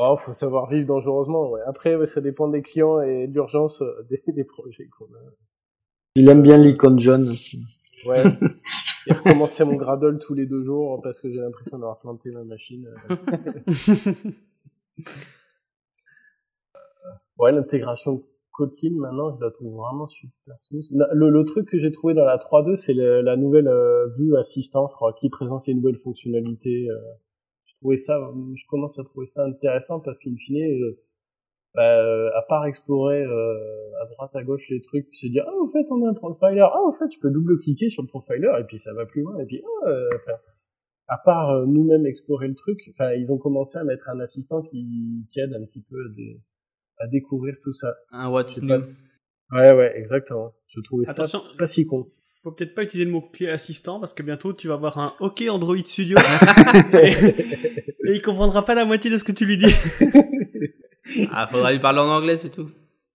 Oh, faut savoir vivre dangereusement, ouais. Après, ouais, ça dépend des clients et d'urgence euh, des, des projets qu'on a. Il aime bien l'icône jaune aussi. Ouais. Et recommencer mon Gradle tous les deux jours parce que j'ai l'impression d'avoir planté ma machine. Ouais, l'intégration de Kotlin, maintenant, je la trouve vraiment super smooth. Le, le truc que j'ai trouvé dans la 3.2, c'est la nouvelle euh, vue assistant, je crois, qui présente les nouvelles fonctionnalités. euh. Je trouvais ça, je commence à trouver ça intéressant parce qu'in fine, euh, bah, euh, à part explorer euh, à droite à gauche les trucs, puis se dire ah en fait on a un profiler, ah en fait je peux double-cliquer sur le profiler et puis ça va plus loin et puis ah, euh, enfin, à part euh, nous-mêmes explorer le truc, enfin ils ont commencé à mettre un assistant qui, qui aide un petit peu à, dé- à découvrir tout ça. Un What's c'est New. pas- Ouais ouais exactement. Je trouvais Attention, ça pas si con. faut peut-être pas utiliser le mot-clé assistant parce que bientôt tu vas avoir un OK Android Studio et, et il comprendra pas la moitié de ce que tu lui dis. Ah, faudra lui parler en anglais, c'est tout.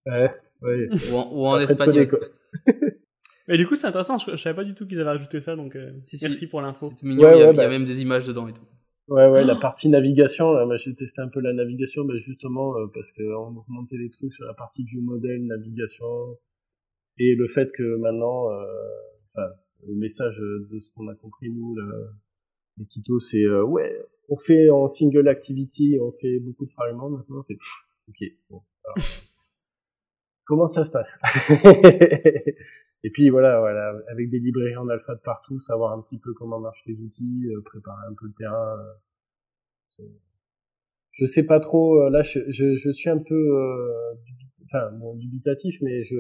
Ouais, ouais. Ou en, ou en Après, espagnol. Mais du coup, c'est intéressant, je, je savais pas du tout qu'ils avaient rajouté ça, donc euh, Si, si. merci pour l'info. C'est mignon, Ouais, il, y a, ouais, il y a bah. même des images dedans et tout. Ouais, ouais, la partie navigation, là, moi, j'ai testé un peu la navigation, bah, justement, euh, parce que on augmentait les trucs sur la partie view model, navigation, et le fait que maintenant, euh, enfin, le message de ce qu'on a compris, nous, là, les Quito, c'est, euh, ouais, on fait en single activity, on fait beaucoup de fragments, maintenant, on fait, pff, ok, bon, alors, comment ça se passe? Et puis voilà, voilà, avec des librairies en alpha de partout, savoir un petit peu comment marchent les outils, euh, préparer un peu le terrain. euh, je sais pas trop. euh, là, je, je, je suis un peu, euh, enfin, bon, dubitatif, mais je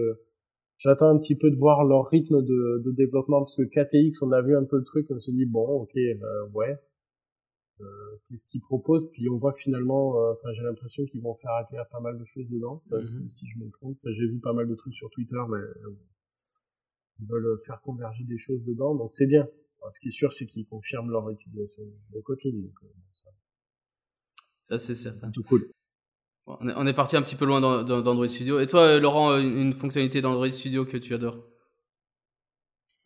j'attends un petit peu de voir leur rythme de, de développement parce que KTX, on a vu un peu le truc, on se dit bon, ok, euh, ouais. Euh, Qu'est-ce qu'ils proposent Puis on voit que finalement, euh, enfin, j'ai l'impression qu'ils vont faire acquérir pas mal de choses dedans. euh, Mhm. si, si je me trompe, Enfin, j'ai vu pas mal de trucs sur Twitter, mais euh, ils veulent faire converger des choses dedans, donc c'est bien. Ce qui est sûr, c'est qu'ils confirment leur utilisation de Kotlin, donc euh, ça, Ça, c'est certain. c'est tout cool. Bon, on, est, on est parti un petit peu loin d'Android Studio. Et toi, Laurent, une, une fonctionnalité d'Android Studio que tu adores?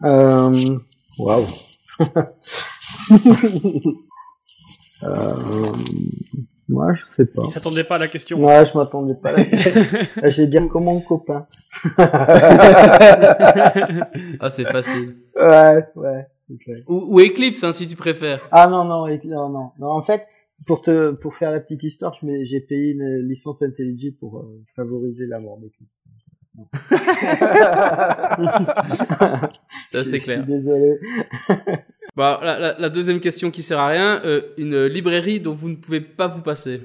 Euh, Waouh. euh, moi, je sais pas. Il s'attendait pas à la question. Ouais, je m'attendais pas. à la- je vais dire comme mon copain. Ah, c'est facile. ouais, ouais, c'est clair. Ou, ou Eclipse, hein, si tu préfères. Ah non, non, non, non, non. En fait, pour te, pour faire la petite histoire, je j'ai payé une licence IntelliJ pour euh, favoriser la mort d'Eclipse. Ça, Je- c'est Je clair. suis désolé. Bah, la, la- la deuxième question qui sert à rien, euh, une librairie dont vous ne pouvez pas vous passer.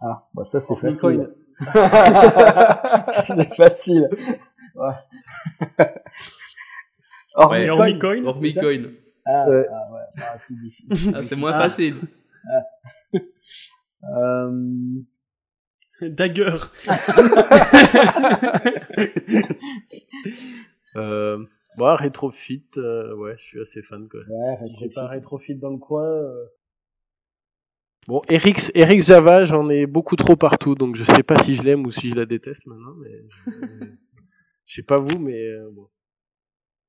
Ah, bah ça c'est Bitcoin. facile. Ça, c'est facile. Ouais. Or, Ouais. Et Bitcoin. hormis coin, Hormis c'est ça coin. Ah, Ouais. ah, ouais, ah. Ah, c'est moins Ah. facile. Euh, Dagger. Euh, moi, Retrofit, euh, ouais, je suis assez fan, quoi. ouais, j'ai pas Retrofit dans le coin. euh. Bon, Erix, Erix Java, j'en ai beaucoup trop partout, donc je sais pas si je l'aime ou si je la déteste maintenant, mais je, je sais pas vous, mais euh, bon.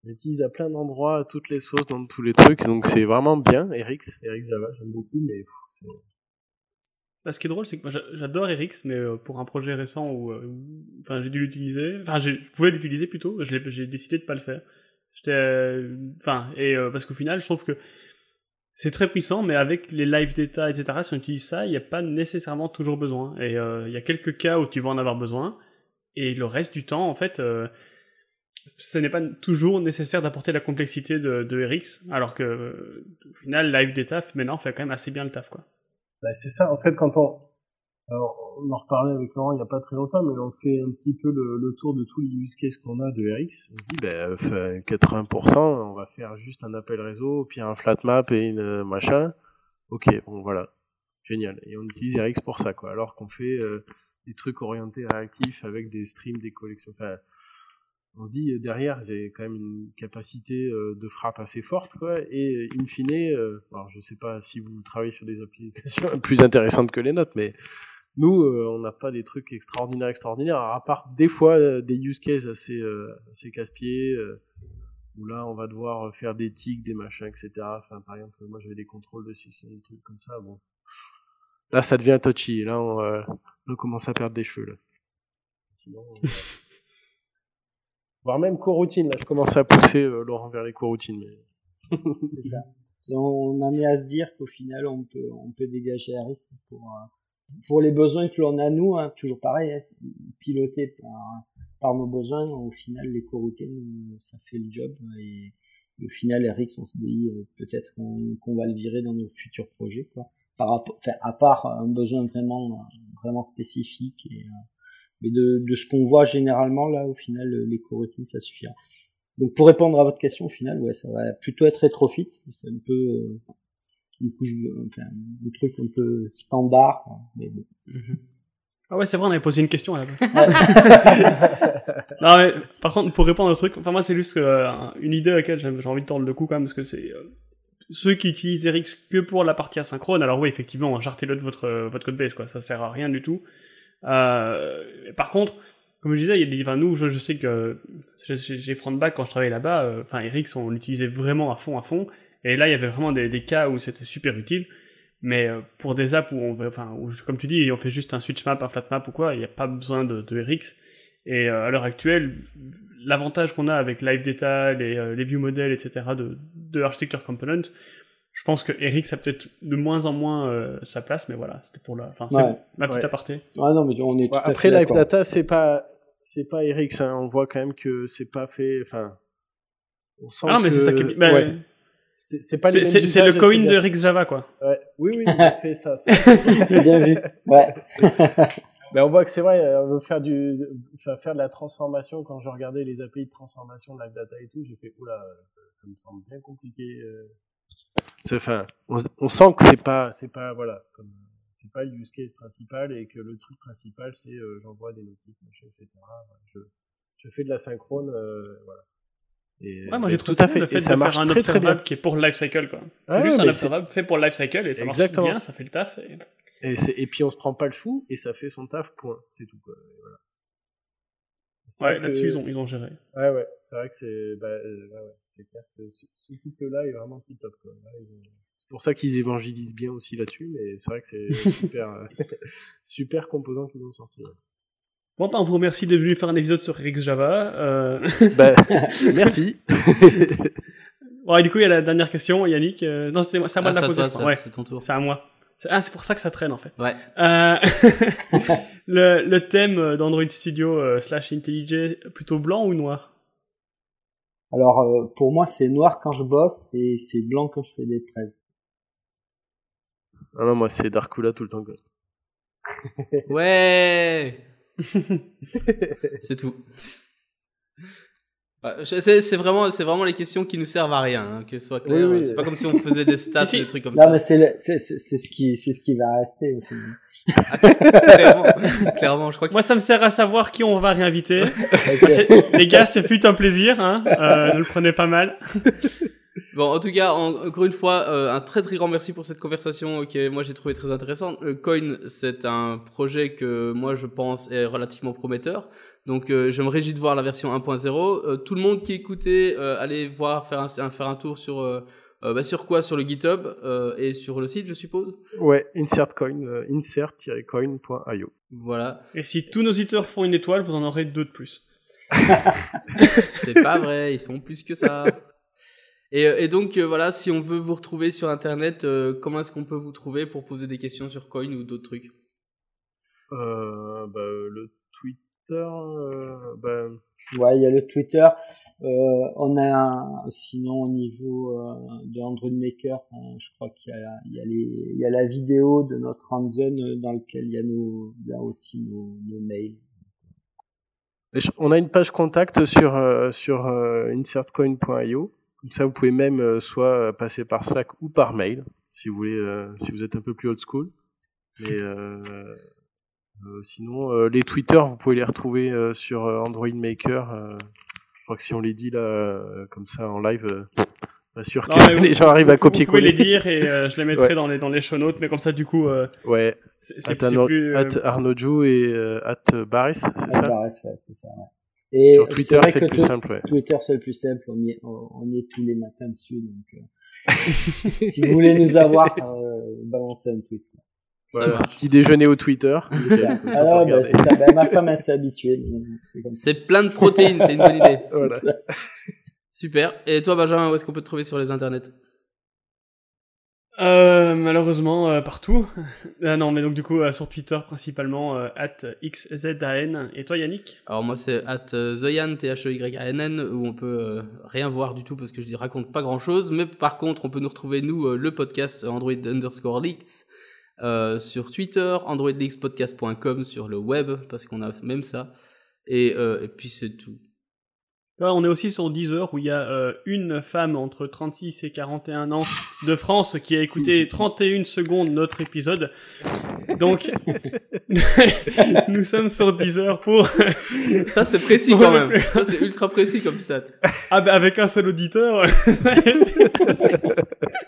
J'utilise à plein d'endroits, à toutes les sauces, dans tous les trucs, donc c'est vraiment bien, Erix, Erix Java, j'aime beaucoup, mais pff, Bah, ce qui est drôle, c'est que moi j'a- j'adore Erix, mais euh, pour un projet récent où, euh, où- enfin, j'ai dû l'utiliser, enfin, je pouvais l'utiliser plutôt, j'ai décidé de pas le faire. J'étais, euh, enfin, et parce qu'au final, je trouve que c'est très puissant, mais avec les live data, etc., si on utilise ça, il n'y a pas nécessairement toujours besoin. Et il y a quelques cas où tu vas en avoir besoin, et le reste du temps, en fait, ce n'est pas toujours nécessaire d'apporter la complexité de, de alors que, au final, live data, maintenant, fait quand même assez bien le taf, quoi. Bah, c'est ça, en fait, quand on, alors, on en reparlait avec Laurent il n'y a pas très longtemps, mais on fait un petit peu le, tour de tous les use cases qu'on a de RX. On se dit, ben, 80%, on va faire juste un appel réseau, puis un flat map et une euh, machin. Ok, bon, voilà. Génial. Et on utilise RX pour ça, quoi. Alors qu'on fait euh, des trucs orientés réactifs avec des streams, des collections. On dit euh, derrière j'ai quand même une capacité euh, de frappe assez forte quoi. Et in fine euh, alors je sais pas si vous travaillez sur des applications plus intéressantes que les nôtres mais nous euh, on n'a pas des trucs extraordinaires extraordinaires. À part des fois euh, des use cases assez euh, assez casse-pieds euh, où là on va devoir faire des tics des machins etc enfin par exemple moi j'avais des contrôles de système des trucs comme ça. Bon. Là ça devient touchy. Là on, euh, on commence à perdre des cheveux là. Sinon euh, voire même coroutine. Là, je commence à pousser euh, Laurent vers les coroutines. Mais... C'est ça. On en est à se dire qu'au final, on peut, on peut dégager RX pour, euh, pour les besoins que l'on a nous, hein, toujours pareil, hein, piloté par, par nos besoins. Au final, les coroutines, euh, ça fait le job. Et, et au final, RX, on se dit euh, peut-être qu'on qu'on va le virer dans nos futurs projets, quoi. Par rapport, enfin, à part un besoin vraiment, vraiment spécifique. Et, euh, mais de, de ce qu'on voit généralement là, au final, les coroutines, ça suffira. Donc pour répondre à votre question, au final, ouais, ça va plutôt être rétrofit. C'est un peu euh, une couche, enfin, un truc un peu standard, hein, mais bon. Ah ouais, c'est vrai, on avait posé une question à la base. non, mais, par contre, pour répondre au truc, enfin, moi, c'est juste euh, une idée à laquelle j'ai envie de tordre le coup quand même, parce que c'est euh, ceux qui utilisent RX que pour la partie asynchrone. Alors oui, effectivement, chartez-le de votre, euh, votre code base, quoi. Ça sert à rien du tout. Euh, par contre, comme je disais, il y a des, nous, je, sais que j'ai- Frontback quand je travaillais là-bas, euh, enfin, RX, on l'utilisait vraiment à fond, à fond. Et là, il y avait vraiment des, cas où c'était super utile. Mais euh, pour des apps où on enfin, comme tu dis, on fait juste un switch map, un flat map ou quoi, il n'y a pas besoin de, de RX. Et à l'heure actuelle, l'avantage qu'on a avec Live Data, les, les view models, etc., de, de Architecture Component, je pense que RX a peut-être de moins en moins euh, sa place, mais voilà, c'était pour la, enfin, c'est Ouais. bon, ma petite Ouais. aparté. Ah non, mais on est tout Ouais, à après, Live. Data, c'est pas, c'est pas RX. Hein. On voit quand même que c'est pas fait. Enfin, on sent Ah, mais que- c'est ça qui est ouais. C'est pas les C'est le coin de RX Java, quoi. Ouais. Oui, oui, tout à fait ça. c'est- Bien vu. Ouais. Mais on voit que c'est vrai, on veut faire du, enfin, faire de la transformation. Quand je regardais les API de transformation de Live Data et tout, j'ai fait, oula, ça, ça me semble bien compliqué. euh. C'est, enfin, on, on sent que c'est pas, c'est pas, voilà, comme, c'est pas le use case principal et que le truc principal, c'est, euh, j'envoie des machin, etc. Je, je fais de la synchrone, euh, voilà. Et, Ouais, moi j'ai trouvé tout ça fait. le fait Et de ça marche faire un très très bien. observable qui est pour le lifecycle, quoi. C'est Ouais, juste un c'est- observable fait pour le lifecycle et ça marche Exactement. bien, ça fait le taf. Et... Et, c'est- et puis on se prend pas le chou et ça fait son taf, point. C'est tout, quoi. Voilà. C'est Ouais, que- là-dessus ils ont, ils ont géré. Ouais, ouais, c'est vrai que c'est, bah, euh, ouais, ouais, c'est clair que ce, ce couple-là est vraiment tip top, quoi. Là, ils ont- C'est pour ça qu'ils évangélisent bien aussi là-dessus, mais c'est vrai que c'est super, euh, super composant qu'ils ont sorti. ouais. Bon, ben, on vous remercie d'être venu faire un épisode sur RX Java. Euh... Bah, merci. bon, et du coup, il y a la dernière question, Yannick. euh, Non, c'était moi, c'est à moi Ah, de la c'est à poser. ça, ouais, c'est ton tour. c'est à moi. C'est- Ah, c'est pour ça que ça traîne en fait. Ouais. Euh, le, le thème d'Android Studio euh, slash IntelliJ, plutôt blanc ou noir? Alors, euh, pour moi, c'est noir quand je bosse et c'est blanc quand je fais des fraises. Ah non, moi, c'est Darkula tout le temps, quoi. Ouais C'est tout. Ouais, je- C'est c'est vraiment, c'est vraiment les questions qui nous servent à rien, hein, que ce soit clair. Oui, oui. C'est pas comme si on faisait des stats des trucs comme Non, ça. mais c'est le- c'est c'est- c'est ce qui c'est ce qui va rester. au final. clairement, clairement, je crois que Moi, ça me sert à savoir qui on va réinviter. C'est- Les gars, ce fut un plaisir. Hein. Euh, ne le prenez pas mal. Bon, en tout cas, en- encore une fois, euh, un très très grand merci pour cette conversation euh, que moi j'ai trouvé très intéressante. Euh, Coin, c'est un projet que moi je pense est relativement prometteur. Donc euh, je me réjouis de voir la version 1.0. Euh, tout le monde qui écoutait, euh, allez voir faire un, un- faire un tour sur euh, euh, bah, sur quoi? Sur le GitHub euh, et sur le site, je suppose? Ouais, insert coin, euh, insert-coin.io. Voilà. Et si tous nos auditeurs font une étoile, vous en aurez deux de plus. C'est pas vrai, ils sont plus que ça. Et, et donc euh, voilà, si on veut vous retrouver sur internet, euh, comment est-ce qu'on peut vous trouver pour poser des questions sur Coin ou d'autres trucs? Euh, bah, le euh, bah, Ouais, il y a le Twitter. Euh, on a un- sinon au niveau euh, de Android Maker, hein, je crois qu'il y a, il y, a les, il y a la vidéo de notre hands-on euh, dans lequel il y a, nos, il y a aussi nos, nos mails. On a une page contact sur, euh, sur insertcoin.io. Comme ça, vous pouvez même soit passer par Slack ou par mail, si vous voulez, si vous êtes un peu plus old school. Mais sinon, euh, les Twitter, vous pouvez les retrouver euh, sur euh, Android Maker. euh, je crois que si on les dit là, euh, comme ça en live, euh, pas sûr Non, que les gens arrivent à Vous pouvez les dire et euh, je les mettrai Ouais. dans les dans les show notes, mais comme ça du coup, euh, Ouais, c'est plus. euh, at Arnaud Jou et euh, at Baris, c'est ça bah, ouais, c'est- ça. Ouais. Et Sur Twitter, c'est le plus simple. Ouais. Twitter, c'est le plus simple. On y est, on on y est tous les matins dessus. Donc, euh, si vous voulez nous avoir, euh, balancez un tweet. quoi. Voilà. Petit déjeuner au Twitter. Alors, bah, regarder. c'est ça. Ben, ma femme, elle s'est habituée. C'est plein de protéines, c'est une bonne idée. Voilà. Super. Et toi, Benjamin, où est-ce qu'on peut te trouver sur les internets? Euh, malheureusement, euh, partout. Ah non, mais donc du coup, euh, sur Twitter principalement, euh, at XZAN. Et toi, Yannick? Alors moi c'est at euh, Zoyan, T-H-E-Y-A-N-N, où on peut euh, rien voir du tout parce que je dis raconte pas grand chose, mais par contre on peut nous retrouver nous, euh, le podcast Android underscore leaks, euh, sur Twitter, androidleakspodcast.com sur le web, parce qu'on a même ça, et, euh, et puis c'est tout. Là, on est aussi sur Deezer où il y a euh, une femme entre 36 et 41 ans de France qui a écouté 31 secondes notre épisode. Donc, nous sommes sur Deezer pour Ça c'est précis quand même, ça c'est ultra précis comme stat. ah, bah, avec un seul auditeur.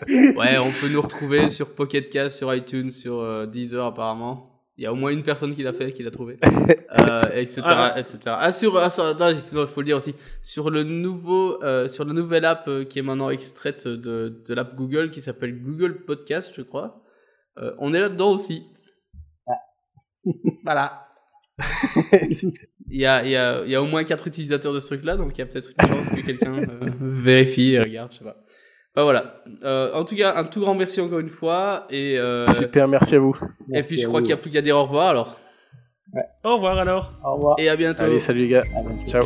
Ouais, on peut nous retrouver sur Pocket Cast, sur iTunes, sur euh, Deezer apparemment. Il y a au moins une personne qui l'a fait, qui l'a trouvé, euh, etc., Ah. etc. Ah sur, ah, sur- attends, il faut- le dire aussi, sur le nouveau, euh, sur la nouvelle app euh, qui est maintenant extraite de, de l'app Google qui s'appelle Google Podcast, je crois. euh, on est là-dedans aussi. voilà. Il y a, il y, a, il y a au moins quatre utilisateurs de ce truc-là, donc il y a peut-être une chance que quelqu'un euh, vérifie et regarde, je sais pas. Enfin voilà. Euh, en tout cas, un tout grand merci encore une fois. Et, euh, Super, merci à vous. et Merci puis je crois qu'il n'y a plus qu'à dire au revoir alors. Au revoir alors. Au revoir. Et à bientôt. Allez, salut les gars. Ciao.